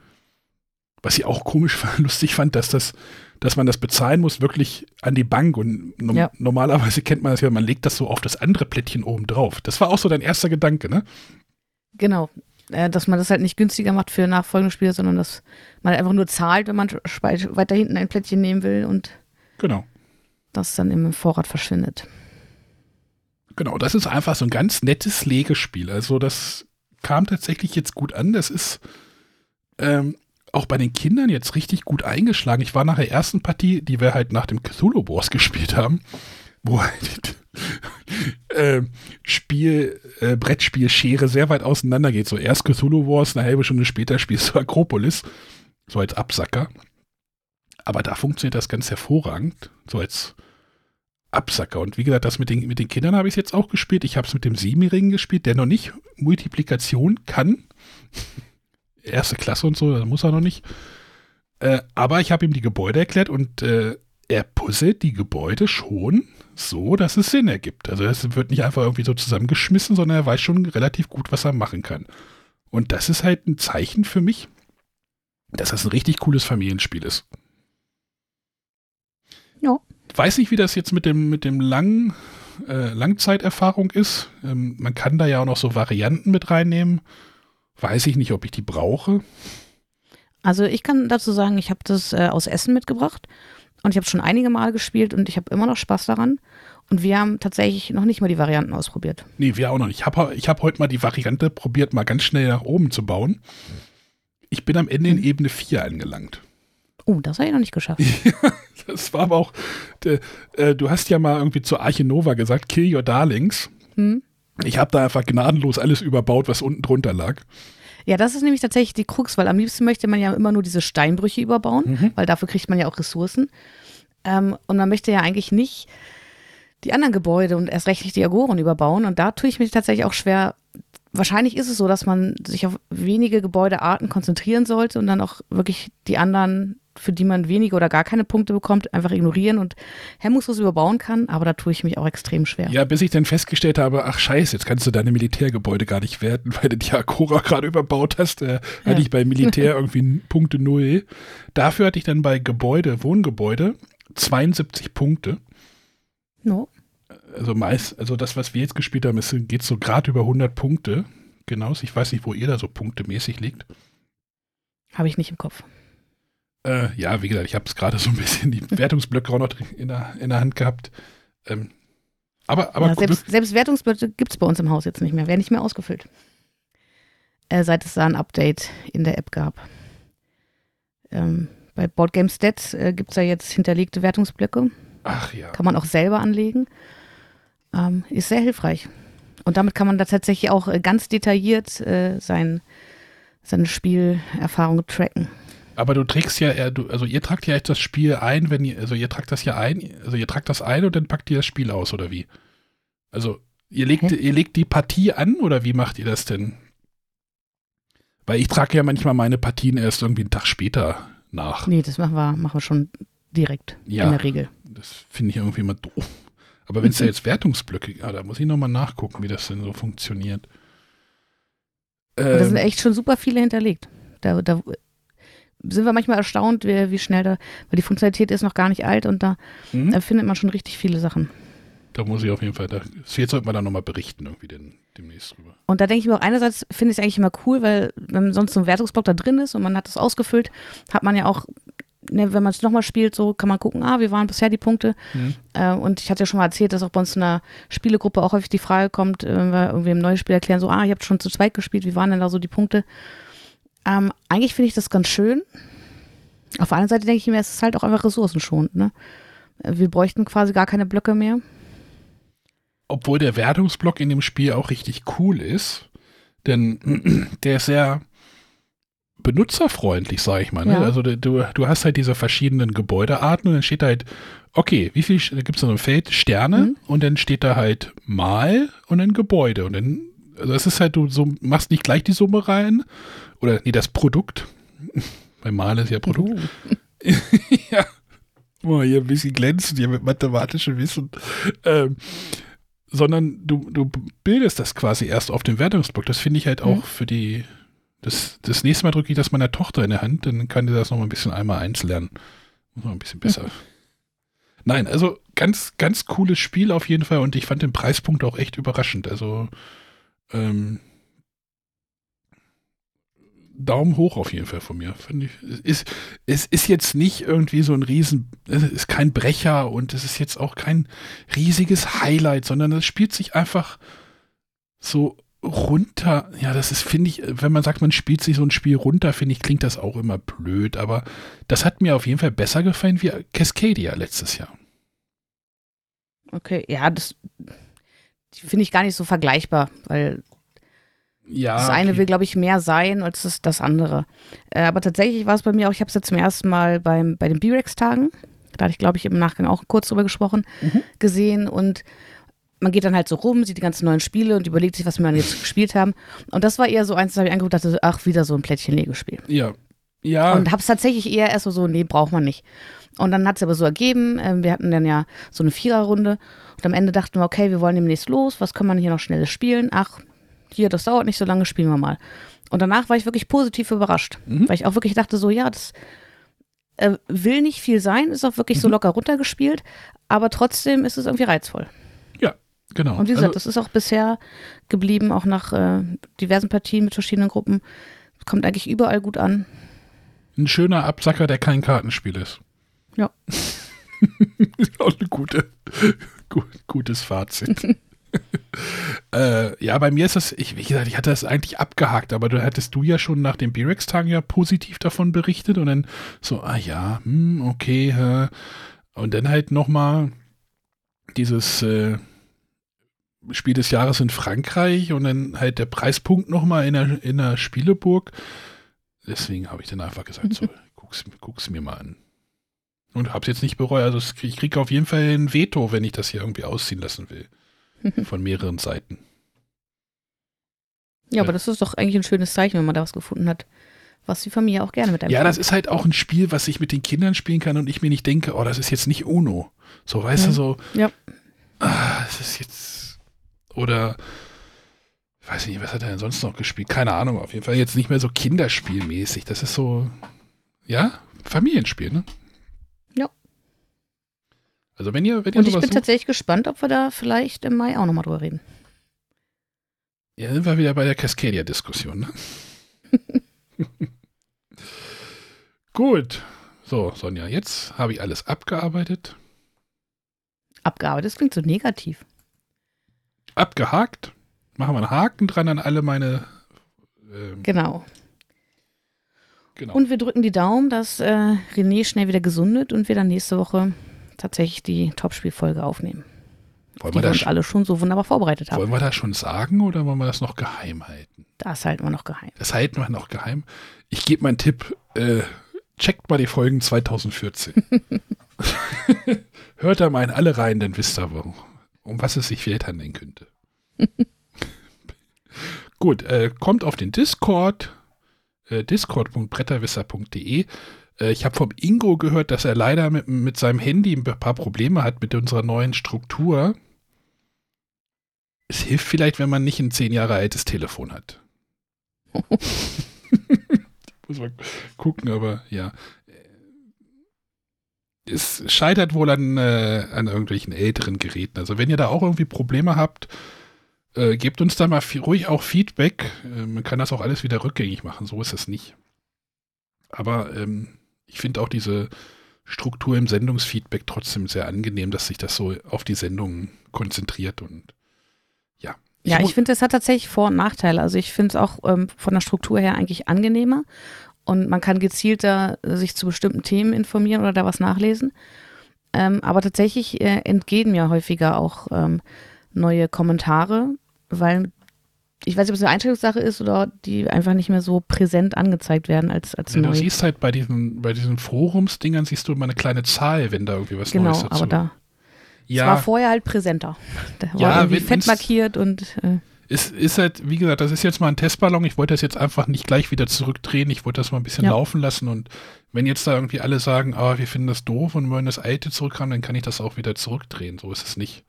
Was ich auch komisch lustig fand, dass das, dass man das bezahlen muss, wirklich an die Bank. Und no ja. normalerweise kennt man das ja, man legt das so auf das andere Plättchen oben drauf. Das war auch so dein erster Gedanke, ne? Genau. Äh, dass man das halt nicht günstiger macht für nachfolgende Spiele, sondern dass man einfach nur zahlt, wenn man weiter hinten ein Plättchen nehmen will und genau. das dann im Vorrat verschwindet. Genau, das ist einfach so ein ganz nettes Legespiel. Also das kam tatsächlich jetzt gut an. Das ist ähm, auch bei den Kindern jetzt richtig gut eingeschlagen. Ich war nach der ersten Partie, die wir halt nach dem Cthulhu Wars gespielt haben, wo halt äh, Spiel, äh, Brettspiel Schere sehr weit auseinander geht. So erst Cthulhu Wars, eine halbe Stunde später spielst du Akropolis. So als Absacker. Aber da funktioniert das ganz hervorragend. So als Absacker. Und wie gesagt, das mit den, mit den Kindern habe ich jetzt auch gespielt. Ich habe es mit dem Siebenjährigen gespielt, der noch nicht Multiplikation kann. Erste Klasse und so, das muss er noch nicht. Äh, aber ich habe ihm die Gebäude erklärt und äh, er puzzelt die Gebäude schon so, dass es Sinn ergibt. Also es wird nicht einfach irgendwie so zusammengeschmissen, sondern er weiß schon relativ gut, was er machen kann. Und das ist halt ein Zeichen für mich, dass das ein richtig cooles Familienspiel ist. Ja weiß nicht, wie das jetzt mit dem, mit dem langen äh, Langzeiterfahrung ist. Ähm, man kann da ja auch noch so Varianten mit reinnehmen. Weiß ich nicht, ob ich die brauche. Also ich kann dazu sagen, ich habe das äh, aus Essen mitgebracht und ich habe schon einige Mal gespielt und ich habe immer noch Spaß daran. Und wir haben tatsächlich noch nicht mal die Varianten ausprobiert. Nee, wir auch noch nicht. Ich habe ich hab heute mal die Variante probiert, mal ganz schnell nach oben zu bauen. Ich bin am Ende in Ebene 4 angelangt. Oh, das habe ich noch nicht geschafft. das war aber auch, de, äh, du hast ja mal irgendwie zur Arche Nova gesagt, kill your darlings. Hm. Ich habe da einfach gnadenlos alles überbaut, was unten drunter lag. Ja, das ist nämlich tatsächlich die Krux, weil am liebsten möchte man ja immer nur diese Steinbrüche überbauen, mhm. weil dafür kriegt man ja auch Ressourcen. Ähm, und man möchte ja eigentlich nicht die anderen Gebäude und erst recht nicht die Agoren überbauen. Und da tue ich mich tatsächlich auch schwer, wahrscheinlich ist es so, dass man sich auf wenige Gebäudearten konzentrieren sollte und dann auch wirklich die anderen, für die man wenige oder gar keine Punkte bekommt, einfach ignorieren und hemmungslos überbauen kann. Aber da tue ich mich auch extrem schwer. Ja, bis ich dann festgestellt habe, ach scheiße, jetzt kannst du deine Militärgebäude gar nicht werten, weil du die Akora gerade überbaut hast. Äh, ja. Hatte ich bei Militär irgendwie Punkte null. Dafür hatte ich dann bei Gebäude, Wohngebäude 72 Punkte. No also meist, also das, was wir jetzt gespielt haben, ist, geht so gerade über 100 Punkte. Genau, ich weiß nicht, wo ihr da so punktemäßig liegt. Habe ich nicht im Kopf. Äh, ja, wie gesagt, ich habe es gerade so ein bisschen die Wertungsblöcke auch noch in der, in der Hand gehabt. Ähm, aber, aber ja, selbst, selbst Wertungsblöcke gibt es bei uns im Haus jetzt nicht mehr, werden nicht mehr ausgefüllt. Äh, seit es da ein Update in der App gab. Ähm, bei Boardgame Stats äh, gibt es ja jetzt hinterlegte Wertungsblöcke. Ach ja. Kann man auch selber anlegen ähm, ist sehr hilfreich. Und damit kann man da tatsächlich auch äh, ganz detailliert äh, sein, seine Spielerfahrung tracken. Aber du trägst ja, also ihr tragt ja jetzt das Spiel ein, wenn ihr, also ihr tragt das ja ein, also ihr tragt das ein und dann packt ihr das Spiel aus, oder wie? Also ihr legt, ihr legt die Partie an oder wie macht ihr das denn? Weil ich trage ja manchmal meine Partien erst irgendwie einen Tag später nach. Nee, das machen wir, machen wir schon direkt ja, in der Regel. Das finde ich irgendwie immer doof. Aber wenn es da jetzt Wertungsblöcke, ja, da muss ich nochmal nachgucken, wie das denn so funktioniert. Ähm, da sind echt schon super viele hinterlegt. Da, da sind wir manchmal erstaunt, wie, wie, schnell da, weil die Funktionalität ist noch gar nicht alt und da, mhm. da findet man schon richtig viele Sachen. Da muss ich auf jeden Fall, da, jetzt sollten wir dann nochmal berichten, irgendwie den, demnächst drüber. Und da denke ich mir auch, einerseits finde ich es eigentlich immer cool, weil wenn sonst so ein Wertungsblock da drin ist und man hat das ausgefüllt, hat man ja auch ne, wenn man es nochmal spielt, so kann man gucken, ah, wie waren bisher die Punkte. Mhm. Äh, und ich hatte ja schon mal erzählt, dass auch bei uns in der Spielegruppe auch häufig die Frage kommt, äh, wenn wir irgendwie im neuen Spiel erklären, so, ah, ihr habt schon zu zweit gespielt, wie waren denn da so die Punkte? Ähm, eigentlich finde ich das ganz schön. Auf der anderen Seite denke ich mir, es ist halt auch einfach ressourcenschonend. Ne? Wir bräuchten quasi gar keine Blöcke mehr. Obwohl der Wertungsblock in dem Spiel auch richtig cool ist, denn der ist sehr benutzerfreundlich, sage ich mal. Ne? Ja. Also du, du hast halt diese verschiedenen Gebäudearten und dann steht da halt, okay, wie viel, da gibt es so ein Feld Sterne mhm. und dann steht da halt Mal und dann Gebäude und dann, also es ist halt, du so, machst nicht gleich die Summe rein oder nee, das Produkt. Bei Mal ist ja Produkt. Uh. ja. Oh, hier ein bisschen glänzend, hier mit mathematischem Wissen. Ähm, sondern du, du bildest das quasi erst auf dem Wertungsblock. Das finde ich halt auch mhm. für die das, das nächste Mal drücke ich das meiner Tochter in der Hand, dann kann die das noch mal ein bisschen einmal eins lernen. Noch ein bisschen besser. Nein, also ganz, ganz cooles Spiel auf jeden Fall und ich fand den Preispunkt auch echt überraschend. Also ähm, Daumen hoch auf jeden Fall von mir. Ich, es, ist, es ist jetzt nicht irgendwie so ein Riesen, es ist kein Brecher und es ist jetzt auch kein riesiges Highlight, sondern es spielt sich einfach so runter, ja, das ist, finde ich, wenn man sagt, man spielt sich so ein Spiel runter, finde ich, klingt das auch immer blöd, aber das hat mir auf jeden Fall besser gefallen wie Cascadia letztes Jahr. Okay, ja, das finde ich gar nicht so vergleichbar, weil ja, das eine okay. will, glaube ich, mehr sein als das, das andere. Äh, aber tatsächlich war es bei mir auch, ich habe es jetzt zum ersten Mal beim, bei den B-Rex-Tagen, da hatte ich, glaube ich, im Nachgang auch kurz drüber gesprochen, mhm. gesehen und man geht dann halt so rum, sieht die ganzen neuen Spiele und überlegt sich, was wir jetzt gespielt haben. Und das war eher so eins, das habe ich angeguckt dachte, ach, wieder so ein Plättchen-Lego-Spiel. Ja. Ja. Und habe es tatsächlich eher erst so, so, nee, braucht man nicht. Und dann hat es aber so ergeben, äh, wir hatten dann ja so eine Viererrunde und am Ende dachten wir, okay, wir wollen demnächst los, was kann man hier noch schnelles spielen? Ach, hier, das dauert nicht so lange, spielen wir mal. Und danach war ich wirklich positiv überrascht, mhm. weil ich auch wirklich dachte so, ja, das äh, will nicht viel sein, ist auch wirklich mhm. so locker runtergespielt, aber trotzdem ist es irgendwie reizvoll. Genau. Und wie gesagt, also, das ist auch bisher geblieben, auch nach äh, diversen Partien mit verschiedenen Gruppen. Kommt eigentlich überall gut an. Ein schöner Absacker, der kein Kartenspiel ist. Ja. ist auch ein gute, gut, gutes Fazit. äh, ja, bei mir ist das, ich, wie gesagt, ich hatte das eigentlich abgehakt, aber du hattest du ja schon nach den B-Rex-Tagen ja positiv davon berichtet und dann so, ah ja, hm, okay, äh, und dann halt nochmal dieses, äh, Spiel des Jahres in Frankreich und dann halt der Preispunkt nochmal in der, in der Spieleburg. Deswegen habe ich dann einfach gesagt, so, guck's, guck's mir mal an. Und hab's jetzt nicht bereut. Also ich kriege auf jeden Fall ein Veto, wenn ich das hier irgendwie ausziehen lassen will. Von mehreren Seiten. Ja, aber das ist doch eigentlich ein schönes Zeichen, wenn man da was gefunden hat, was die Familie auch gerne mit einem Ja, das ist halt auch ein Spiel, was ich mit den Kindern spielen kann und ich mir nicht denke, oh, das ist jetzt nicht Uno. So, weißt Mhm. du, so, Ja. ah, das ist jetzt, oder, ich weiß nicht, was hat er denn sonst noch gespielt? Keine Ahnung, auf jeden Fall jetzt nicht mehr so kinderspielmäßig. Das ist so, ja, Familienspiel, ne? Also wenn ihr, wenn ihr Und ich bin sucht, tatsächlich gespannt, ob wir da vielleicht im Mai auch nochmal drüber reden. ja, sind wir wieder bei der Cascadia-Diskussion, ne? Gut. So, Sonja, jetzt habe ich alles abgearbeitet, Abgearbeitet, das klingt so negativ. abgehakt. Machen wir einen Haken dran an alle meine. Ähm, Genau. genau. Und wir drücken die Daumen, dass äh, René schnell wieder gesundet und wir dann nächste Woche tatsächlich die Topspielfolge aufnehmen. wollen, Die wir wir das, uns alle schon so wunderbar vorbereitet haben. wollen wir das schon sagen oder wollen wir das noch geheim halten? Das halten wir noch geheim. Das halten wir noch geheim. Ich gebe meinen Tipp. Äh, checkt mal die Folgen 2014. Hört da mal in alle rein, dann wisst ihr, wo, um was es sich vielleicht handeln könnte. Gut, äh, kommt auf den Discord, äh, discord.bretterwisser.de. Äh, ich habe vom Ingo gehört, dass er leider mit, mit seinem Handy ein paar Probleme hat mit unserer neuen Struktur. Es hilft vielleicht, wenn man nicht ein zehn Jahre altes Telefon hat. Muss man gucken, aber ja. Es scheitert wohl an, äh, an irgendwelchen älteren Geräten. Also wenn ihr da auch irgendwie Probleme habt, äh, gebt uns da mal ruhig auch Feedback. Äh, man kann das auch alles wieder rückgängig machen, so ist es nicht. Aber ähm, ich finde auch diese Struktur im Sendungsfeedback trotzdem sehr angenehm, dass sich das so auf die Sendung konzentriert und ja. Ja, mu- ich finde, das hat tatsächlich Vor- und Nachteile. Also ich finde es auch ähm, von der Struktur her eigentlich angenehmer und man kann gezielter sich zu bestimmten Themen informieren oder da was nachlesen. Ähm, aber tatsächlich äh, entgehen mir häufiger auch ähm, neue Kommentare, weil ich weiß nicht, ob es eine Einstellungssache ist oder die einfach nicht mehr so präsent angezeigt werden als, als Ja, neu. du siehst halt bei diesen, bei diesen Forumsdingern siehst du immer eine kleine Zahl, wenn da irgendwie was genau, Neues dazu aber da. Es war Ja, vorher halt präsenter. Da war Ja, irgendwie wenn- fett markiert und äh, es ist halt, wie gesagt, das ist jetzt mal ein Testballon. Ich wollte das jetzt einfach nicht gleich wieder zurückdrehen. Ich wollte das mal ein bisschen Ja. laufen lassen. Und wenn jetzt da irgendwie alle sagen, ah, wir finden das doof und wollen das alte zurückhaben, dann kann ich das auch wieder zurückdrehen. So ist es nicht.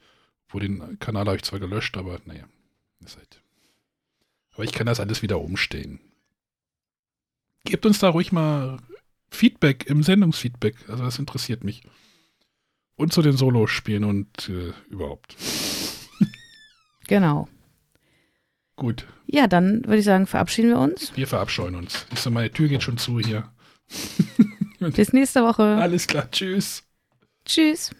Wo den Kanal habe ich zwar gelöscht, aber naja. Ist halt. Aber ich kann das alles wieder umstellen. Gebt uns da ruhig mal Feedback im Sendungsfeedback. Also das interessiert mich. Und zu den Solospielen und äh, überhaupt. genau. Gut, Ja, dann würde ich sagen, verabschieden wir uns. wir verabscheuen uns. Siehst du, meine Tür geht schon zu hier. Bis nächste Woche. Alles klar, tschüss. Tschüss.